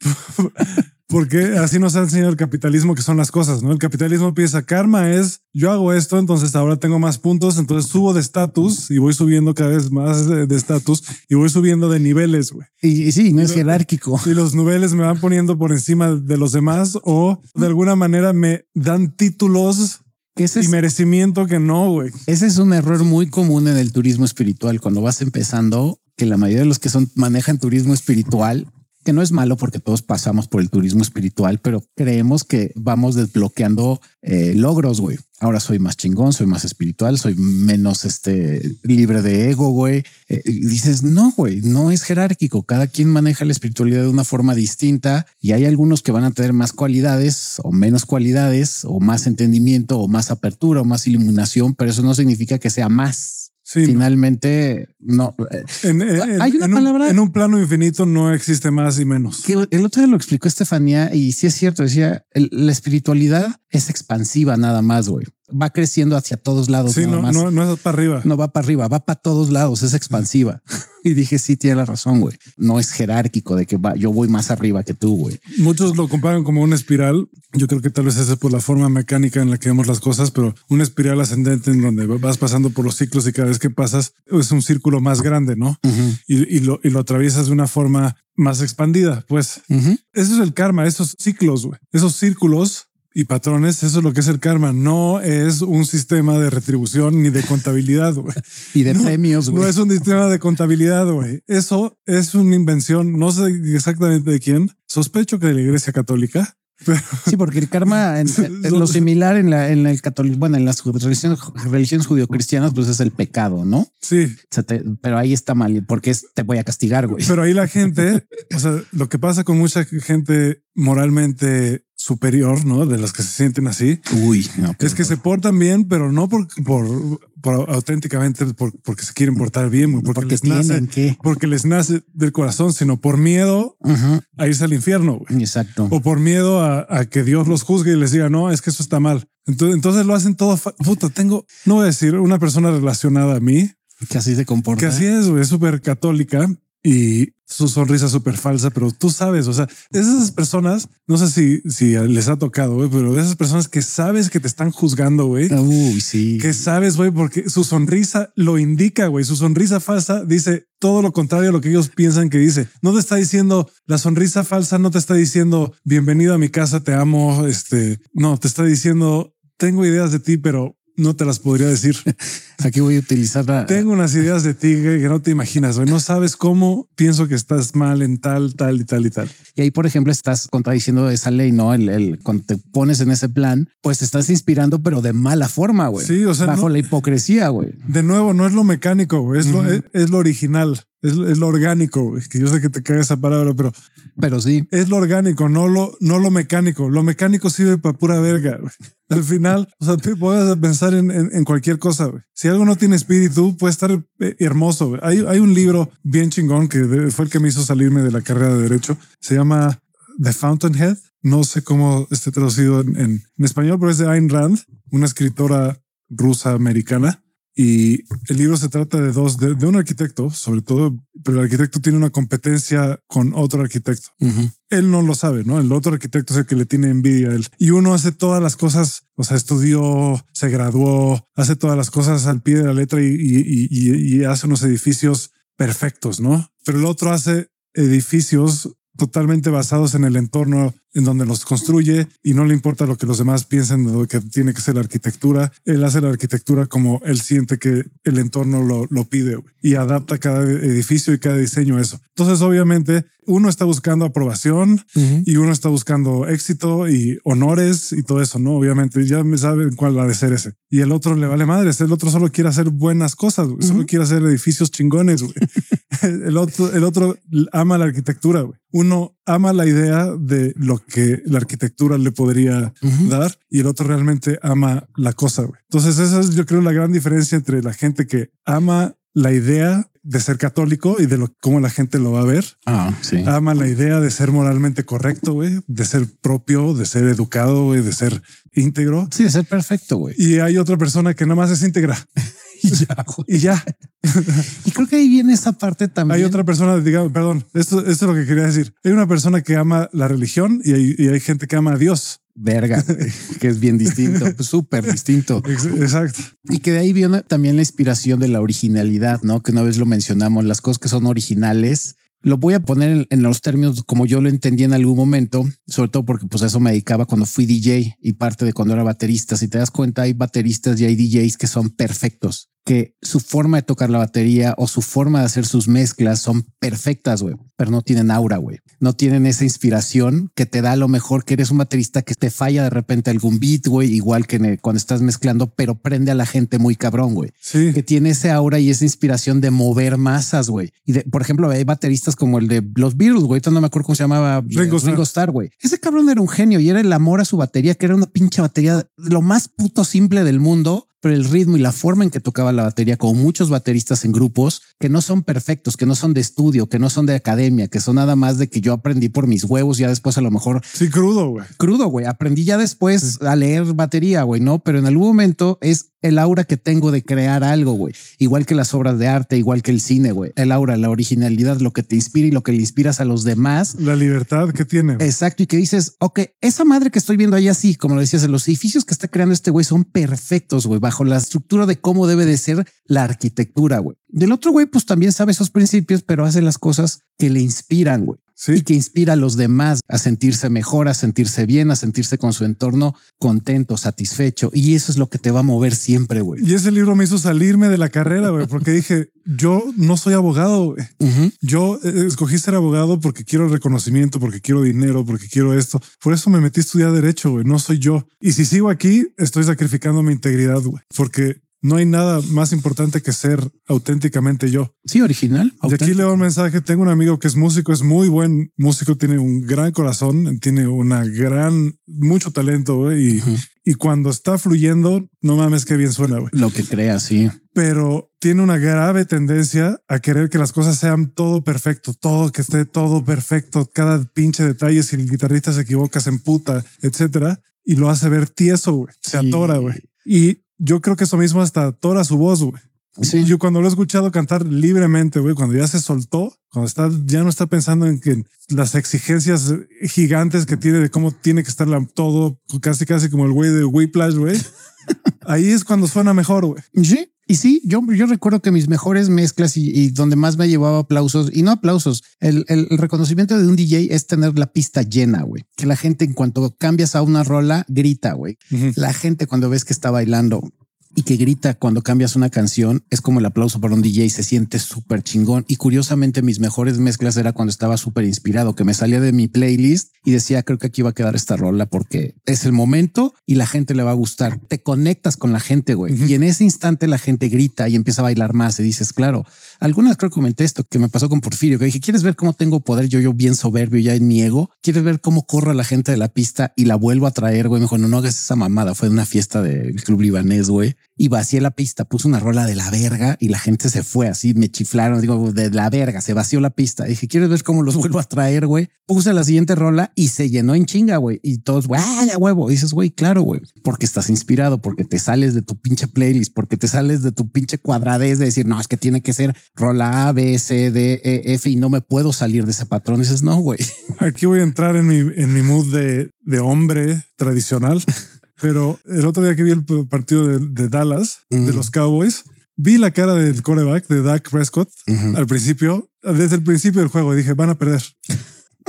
[laughs] Porque así nos ha enseñado el capitalismo que son las cosas, ¿no? El capitalismo piensa, karma es, yo hago esto, entonces ahora tengo más puntos, entonces subo de estatus y voy subiendo cada vez más de estatus y voy subiendo de niveles, güey. Y, y, sí, no es jerárquico. Y los niveles me van poniendo por encima de los demás o de alguna manera me dan títulos ese es, y merecimiento que no, güey. Ese es un error muy común en el turismo espiritual. Cuando vas empezando, que la mayoría de los que son manejan turismo espiritual que no es malo porque todos pasamos por el turismo espiritual, pero creemos que vamos desbloqueando eh, logros, güey. Ahora soy más chingón, soy más espiritual, soy menos este libre de ego, güey. Eh, dices, no, güey, no es jerárquico. Cada quien maneja la espiritualidad de una forma distinta y hay algunos que van a tener más cualidades o menos cualidades o más entendimiento o más apertura o más iluminación, pero eso no significa que sea más. Sí, Finalmente, no. En, en, Hay una en palabra. Un, en un plano infinito no existe más y menos. Que el otro día lo explicó Estefanía y sí es cierto. Decía el, la espiritualidad es expansiva nada más, güey. Va creciendo hacia todos lados. Sí, nada no, más. no, no es para arriba. No va para arriba, va para todos lados. Es expansiva. [laughs] y dije, sí, tiene la razón, güey. No es jerárquico de que va, yo voy más arriba que tú, güey. Muchos lo comparan como una espiral. Yo creo que tal vez esa es por la forma mecánica en la que vemos las cosas, pero una espiral ascendente en donde vas pasando por los ciclos y cada vez que pasas es un círculo más grande, ¿no? Uh -huh. y, y, lo, y lo atraviesas de una forma más expandida. Pues uh -huh. eso es el karma, esos ciclos, güey. Esos círculos y patrones, eso es lo que es el karma. No es un sistema de retribución ni de contabilidad, güey. [laughs] Y de no, premios, güey. No es un sistema de contabilidad, güey. Eso es una invención, no sé exactamente de quién. Sospecho que de la Iglesia Católica. [laughs] Pero... Sí, porque el karma, en, en lo similar en, la, en el católico, bueno, en las religiones, religiones judio-cristianas, pues es el pecado, ¿no? Sí. Te, pero ahí está mal, porque es, te voy a castigar, güey. Pero ahí la [laughs] gente, o sea, lo que pasa con mucha gente moralmente superior, ¿no? De las que se sienten así. Uy, no, es que se portan bien, pero no por, por, por auténticamente por, porque se quieren portar bien, porque, porque les nace, ¿qué? porque les nace del corazón, sino por miedo uh -huh. a irse al infierno. Exacto. O por miedo a, a, que Dios los juzgue y les diga, no, es que eso está mal. Entonces, entonces lo hacen todo. Puta, tengo, no voy a decir una persona relacionada a mí. Que así se comporta. Que así es, es súper católica y su sonrisa súper falsa, pero tú sabes, o sea, esas personas, no sé si, si les ha tocado, güey, pero de esas personas que sabes que te están juzgando, güey. Uy, sí. Que sabes, güey, porque su sonrisa lo indica, güey. Su sonrisa falsa dice todo lo contrario a lo que ellos piensan que dice. No te está diciendo, la sonrisa falsa no te está diciendo, bienvenido a mi casa, te amo, este, no, te está diciendo, tengo ideas de ti, pero no te las podría decir. [laughs] Aquí voy a utilizar la... Tengo unas ideas de ti que no te imaginas. No sabes cómo pienso que estás mal en tal, tal y tal y tal. Y ahí, por ejemplo, estás contradiciendo esa ley, ¿no? El, el cuando te pones en ese plan, pues te estás inspirando, pero de mala forma, güey. Sí, o sea, bajo no, la hipocresía, güey. De nuevo, no es lo mecánico, güey. Es, uh -huh. lo, es, es, lo original. Es, es lo orgánico, que yo sé que te cae esa palabra, pero pero sí. Es lo orgánico, no lo, no lo mecánico. Lo mecánico sirve para pura verga. Güey. [laughs] Al final, o sea, tú puedes pensar en, en, en cualquier cosa. Güey. Si algo no tiene espíritu, puede estar eh, hermoso. Güey. Hay, hay un libro bien chingón que fue el que me hizo salirme de la carrera de derecho. Se llama The Fountainhead. No sé cómo esté traducido en, en, en español, pero es de Ayn Rand, una escritora rusa americana y el libro se trata de dos, de, de, un arquitecto, sobre todo, pero el arquitecto tiene una competencia con otro arquitecto. Uh -huh. Él no lo sabe, ¿no? El otro arquitecto es el que le tiene envidia a él. Y uno hace todas las cosas, o sea, estudió, se graduó, hace todas las cosas al pie de la letra y, y, y, y hace unos edificios perfectos, ¿no? Pero el otro hace edificios totalmente basados en el entorno en donde los construye y no le importa lo que los demás piensen de lo que tiene que ser la arquitectura. Él hace la arquitectura como él siente que el entorno lo, lo pide y adapta cada edificio y cada diseño a eso. Entonces, obviamente, uno está buscando aprobación uh -huh. y uno está buscando éxito y honores y todo eso, ¿no? Obviamente, ya me saben cuál va a ser ese. Y el otro le vale madres. El otro solo quiere hacer buenas cosas, uh -huh. solo quiere hacer edificios chingones. [laughs] el otro, el otro ama la arquitectura. Güey. Uno ama la idea de lo que la arquitectura le podría uh -huh. dar y el otro realmente ama la cosa. Güey. Entonces esa es yo creo la gran diferencia entre la gente que ama la idea de ser católico y de lo, cómo la gente lo va a ver. Ah, sí. Ama la idea de ser moralmente correcto, güey, de ser propio, de ser educado, güey, de ser íntegro. Sí, de ser perfecto, güey. Y hay otra persona que nada más es íntegra. [laughs] y ya, y ya. y creo que ahí viene esa parte también. Hay otra persona, digamos, perdón, esto, esto es lo que quería decir. Hay una persona que ama la religión y hay, y hay gente que ama a Dios. Verga, [laughs] que es bien distinto, [laughs] pues súper distinto. Exacto. Y que de ahí viene también la inspiración de la originalidad, ¿no? Que una vez lo mencionamos, las cosas que son originales. Lo voy a poner en, en, los términos como yo lo entendí en algún momento, sobre todo porque pues eso me dedicaba cuando fui DJ y parte de cuando era baterista. Si te das cuenta, hay bateristas y hay DJs que son perfectos que su forma de tocar la batería o su forma de hacer sus mezclas son perfectas, güey, pero no tienen aura, güey. No tienen esa inspiración que te da a lo mejor que eres un baterista que te falla de repente algún beat, güey, igual que cuando estás mezclando, pero prende a la gente muy cabrón, güey. Sí. Que tiene ese aura y esa inspiración de mover masas, güey. Y de, por ejemplo, hay bateristas como el de los Beatles, güey, no me acuerdo cómo se llamaba Ringo, Ringo Starr, güey. Ese cabrón era un genio y era el amor a su batería, que era una pinche batería lo más puto simple del mundo, pero el ritmo y la forma en que tocaba la batería, como muchos bateristas en grupos que no son perfectos, que no son de estudio, que no son de academia, que son nada más de que yo aprendí por mis huevos, ya después a lo mejor. Sí, crudo, güey. Crudo, güey. Aprendí ya después a leer batería, güey, no, pero en algún momento es el aura que tengo de crear algo, güey. Igual que las obras de arte, igual que el cine, güey. El aura, la originalidad, lo que te inspira y lo que le inspiras a los demás. La libertad que tiene. Exacto. Y que dices, ok, esa madre que estoy viendo ahí así, como lo decías, los edificios que está creando este güey son perfectos, güey, bajo la estructura de cómo debe de ser la arquitectura, güey. Del otro güey, pues también sabe esos principios, pero hace las cosas que le inspiran, güey. Sí. Y que inspira a los demás a sentirse mejor, a sentirse bien, a sentirse con su entorno contento, satisfecho. Y eso es lo que te va a mover siempre, güey. Y ese libro me hizo salirme de la carrera, güey, porque dije, yo no soy abogado, güey. Uh -huh. Yo eh, escogí ser abogado porque quiero reconocimiento, porque quiero dinero, porque quiero esto. Por eso me metí a estudiar derecho, güey. No soy yo. Y si sigo aquí, estoy sacrificando mi integridad, güey, porque no hay nada más importante que ser auténticamente yo. Sí, original. Y aquí leo un mensaje. Tengo un amigo que es músico, es muy buen músico, tiene un gran corazón, tiene una gran, mucho talento y, uh -huh. y cuando está fluyendo, no mames qué bien suena. güey. Lo que crea, sí. Pero tiene una grave tendencia a querer que las cosas sean todo perfecto, todo que esté todo perfecto, cada pinche detalle. Si el guitarrista se equivoca, se emputa, etcétera, y lo hace ver tieso, güey. Se sí. atora, güey. Y yo creo que eso mismo hasta atora su voz, güey. Sí. Yo cuando lo he escuchado cantar libremente, güey, cuando ya se soltó, cuando está, ya no está pensando en que las exigencias gigantes que tiene de cómo tiene que estar todo, casi casi como el güey de Whiplash, güey. [laughs] Ahí es cuando suena mejor, güey. Sí. Y sí, yo, yo recuerdo que mis mejores mezclas y, y donde más me llevaba aplausos y no aplausos, el, el, el, reconocimiento de un DJ es tener la pista llena, güey. Que la gente en cuanto cambias a una rola grita, güey. Uh -huh. La gente cuando ves que está bailando y que grita cuando cambias una canción es como el aplauso para un DJ, se siente súper chingón. Y curiosamente mis mejores mezclas era cuando estaba súper inspirado, que me salía de mi playlist y decía, creo que aquí va a quedar esta rola porque es el momento y la gente le va a gustar. Te conectas con la gente, güey. Y en ese instante la gente grita y empieza a bailar más y dices, claro, algunas creo que comenté esto que me pasó con Porfirio, que dije, ¿quieres ver cómo tengo poder? Yo, yo bien soberbio ya en mi ego. ¿Quieres ver cómo corro a la gente de la pista y la vuelvo a traer, güey? Me dijo, no, no hagas esa mamada. Fue una fiesta del club libanés, güey. Y vacié la pista, puse una rola de la verga y la gente se fue así, me chiflaron, digo, de la verga, se vació la pista. Dije, ¿quieres ver cómo los [laughs] vuelvo a traer, güey? Puse la siguiente rola y se llenó en chinga, güey. Y todos, güey, ¡ah, ya huevo! dices, güey, claro, güey, porque estás inspirado, porque te sales de tu pinche playlist, porque te sales de tu pinche cuadradez de decir, no, es que tiene que ser rola A, B, C, D, E, F y no me puedo salir de ese patrón. dices, no, güey. Aquí voy a entrar en mi, en mi mood de, de hombre tradicional. [laughs] Pero el otro día que vi el partido de, de Dallas, de los Cowboys, vi la cara del coreback de Dak Prescott al principio, desde el principio del juego. Dije, van a perder.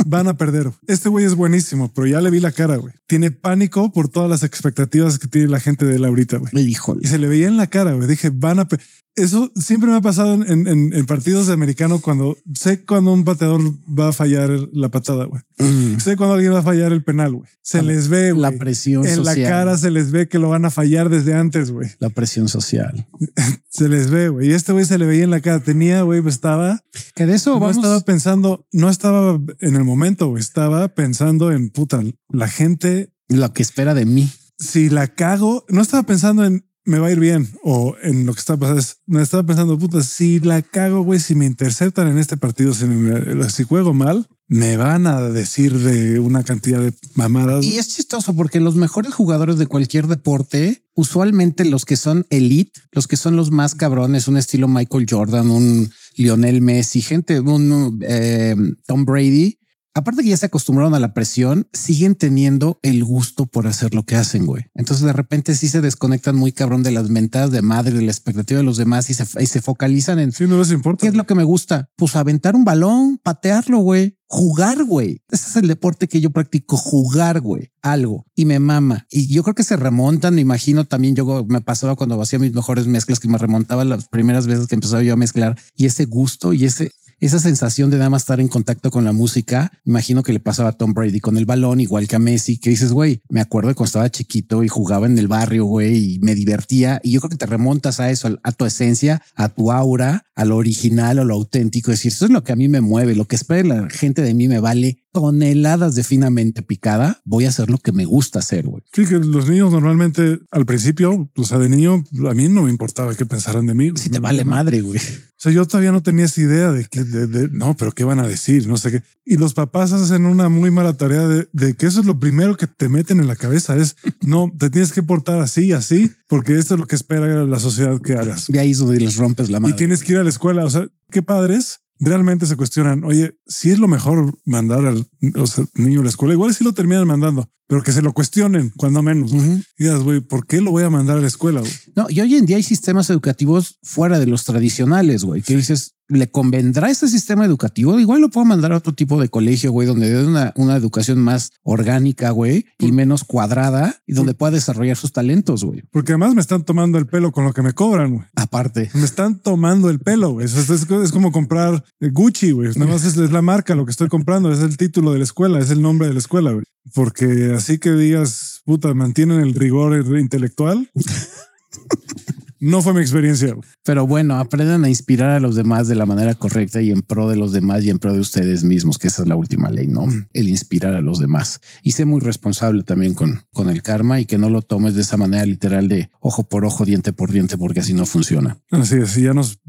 Van a perder. Este güey es buenísimo, pero ya le vi la cara, güey. Tiene pánico por todas las expectativas que tiene la gente de él ahorita, güey. Híjole. Y se le veía en la cara, güey. Dije, van a... Eso siempre me ha pasado en, en, en, partidos de americano cuando sé cuando un pateador va a fallar la patada, güey. Mm. Sé cuando alguien va a fallar el penal, güey. Se les ve, La presión en social. la cara se les ve que lo van a fallar desde antes, güey. La presión social. [laughs] se les ve, güey. Y este güey se le veía en la cara. Tenía, güey, estaba... Que de eso no vamos... estaba pensando, no estaba en el momento, güey. Estaba pensando en, puta, la gente... Lo que espera de mí. Si la cago, no estaba pensando en me va a ir bien o en lo que está pasando. Me estaba pensando, puta, si la cago, güey, si me interceptan en este partido, si, me, si juego mal, me van a decir de una cantidad de mamadas. Y es chistoso porque los mejores jugadores de cualquier deporte, usualmente los que son elite, los que son los más cabrones, un estilo Michael Jordan, un Lionel Messi, gente, un eh, Tom Brady, aparte que ya se acostumbraron a la presión, siguen teniendo el gusto por hacer lo que hacen, güey. Entonces de repente sí se desconectan muy cabrón de las mentadas de madre, de la expectativa de los demás y se, y se focalizan en... Sí, no les importa. ¿Qué es lo que me gusta? Pues aventar un balón, patearlo, güey. Jugar, güey. Ese es el deporte que yo practico, jugar, güey. Algo. Y me mama. Y yo creo que se remontan, me imagino también yo me pasaba cuando hacía mis mejores mezclas que me remontaba las primeras veces que empezaba yo a mezclar y ese gusto y ese esa sensación de nada más estar en contacto con la música, imagino que le pasaba a Tom Brady con el balón, igual que a Messi, que dices, güey, me acuerdo de cuando estaba chiquito y jugaba en el barrio, güey, y me divertía. Y yo creo que te remontas a eso, a tu esencia, a tu aura, a lo original, a lo auténtico. Es decir, eso es lo que a mí me mueve, lo que espera la gente de mí me vale toneladas de finamente picada, voy a hacer lo que me gusta hacer, güey. Sí, que los niños normalmente al principio, o sea, de niño, a mí no me importaba qué pensaran de mí. Si te vale madre, güey. O sea, yo todavía no tenía esa idea de que, de, de, no, pero qué van a decir, no sé qué. Y los papás hacen una muy mala tarea de, de, que eso es lo primero que te meten en la cabeza es [laughs] no te tienes que portar así, así, porque esto es lo que espera la sociedad que hagas. De ahí es donde les rompes la madre. Y tienes que ir a la escuela. O sea, qué padres realmente se cuestionan, oye, si es lo mejor mandar al o sea, niño a la escuela, igual si lo terminan mandando, pero que se lo cuestionen cuando menos. Uh -huh. Y güey, ¿por qué lo voy a mandar a la escuela? No, y hoy en día hay sistemas educativos fuera de los tradicionales, güey, que dices, ¿le convendrá este sistema educativo? Igual lo puedo mandar a otro tipo de colegio, güey, donde dé una, una educación más orgánica, güey, y menos cuadrada y donde pueda desarrollar sus talentos, güey. Porque además me están tomando el pelo con lo que me cobran, güey. Aparte. Me están tomando el pelo, güey. Es, es, es, como comprar Gucci, güey. Nada más es, es, la marca lo que estoy comprando, es el título de la escuela, es el nombre de la escuela, güey. Porque así que digas, puta, mantienen el rigor intelectual. [laughs] No fue mi experiencia. Pero bueno, aprendan a inspirar a los demás de la manera correcta y en pro de los demás y en pro de ustedes mismos, que esa es la última ley, ¿no? El inspirar a los demás. Y sé muy responsable también con, con el karma y que no lo tomes de esa manera literal de ojo por ojo, diente por diente, porque así no funciona. Así es, ya nos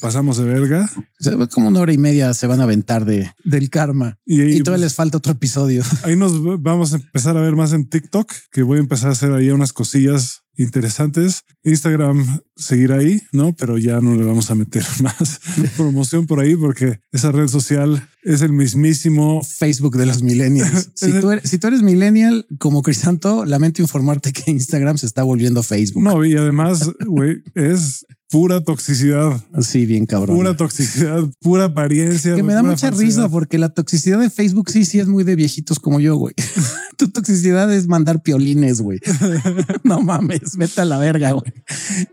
pasamos de verga. Como una hora y media se van a aventar de, del karma y, ahí, y todavía pues, les falta otro episodio. Ahí nos vamos a empezar a ver más en TikTok, que voy a empezar a hacer ahí unas cosillas interesantes. Instagram seguir ahí, ¿no? Pero ya no le vamos a meter [laughs] más [laughs] promoción por ahí porque esa red social es el mismísimo Facebook de los millennials. [laughs] Si, tú eres, si tú eres millennial como Crisanto, lamento informarte que Instagram se está volviendo Facebook. No, y además, güey, es pura toxicidad. Sí, bien cabrón. Pura toxicidad, pura apariencia. Que me da mucha falsedad. risa porque la toxicidad de Facebook sí, sí es muy de viejitos como yo, güey. [laughs] tu toxicidad es mandar piolines, güey. [laughs] no mames, vete a la verga, güey.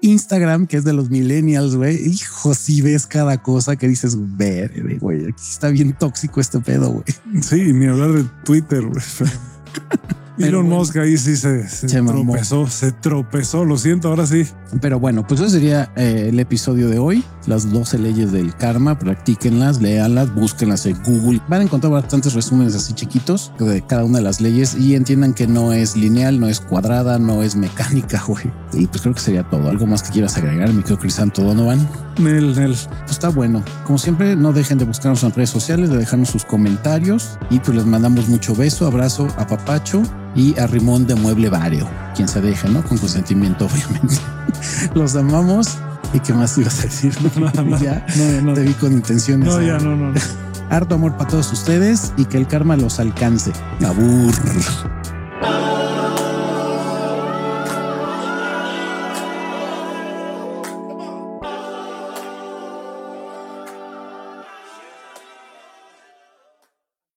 Instagram, que es de los millennials, güey. Hijo, si ves cada cosa que dices, ver, güey, aquí está bien tóxico este pedo, güey. Sí, ni hablar de Twitter, güey. [laughs] Elon Musk ahí sí se, tropezó, se tropezó, lo siento, ahora sí. Pero bueno, pues ese sería eh, el episodio de hoy. Las 12 leyes del karma, practíquenlas, léanlas, búsquenlas en Google. Van a encontrar bastantes resúmenes así chiquitos de cada una de las leyes y entiendan que no es lineal, no es cuadrada, no es mecánica, [laughs] güey. Y pues creo que sería todo. ¿Algo más que quieras agregar, mi querido Crisanto Donovan? Nel, Nel. Pues está bueno. Como siempre, no dejen de buscarnos en redes sociales, de dejarnos sus comentarios y pues les mandamos mucho beso, abrazo a Papacho y a Rimón de Mueble Vario, quien se deje, ¿no? Con consentimiento, [laughs] obviamente. Los amamos. ¿Y qué más ibas a decir? [laughs] No, ya no, te vi con intenciones. No, ya no, no. [laughs] Harto amor para todos ustedes y que el karma los alcance. Abur.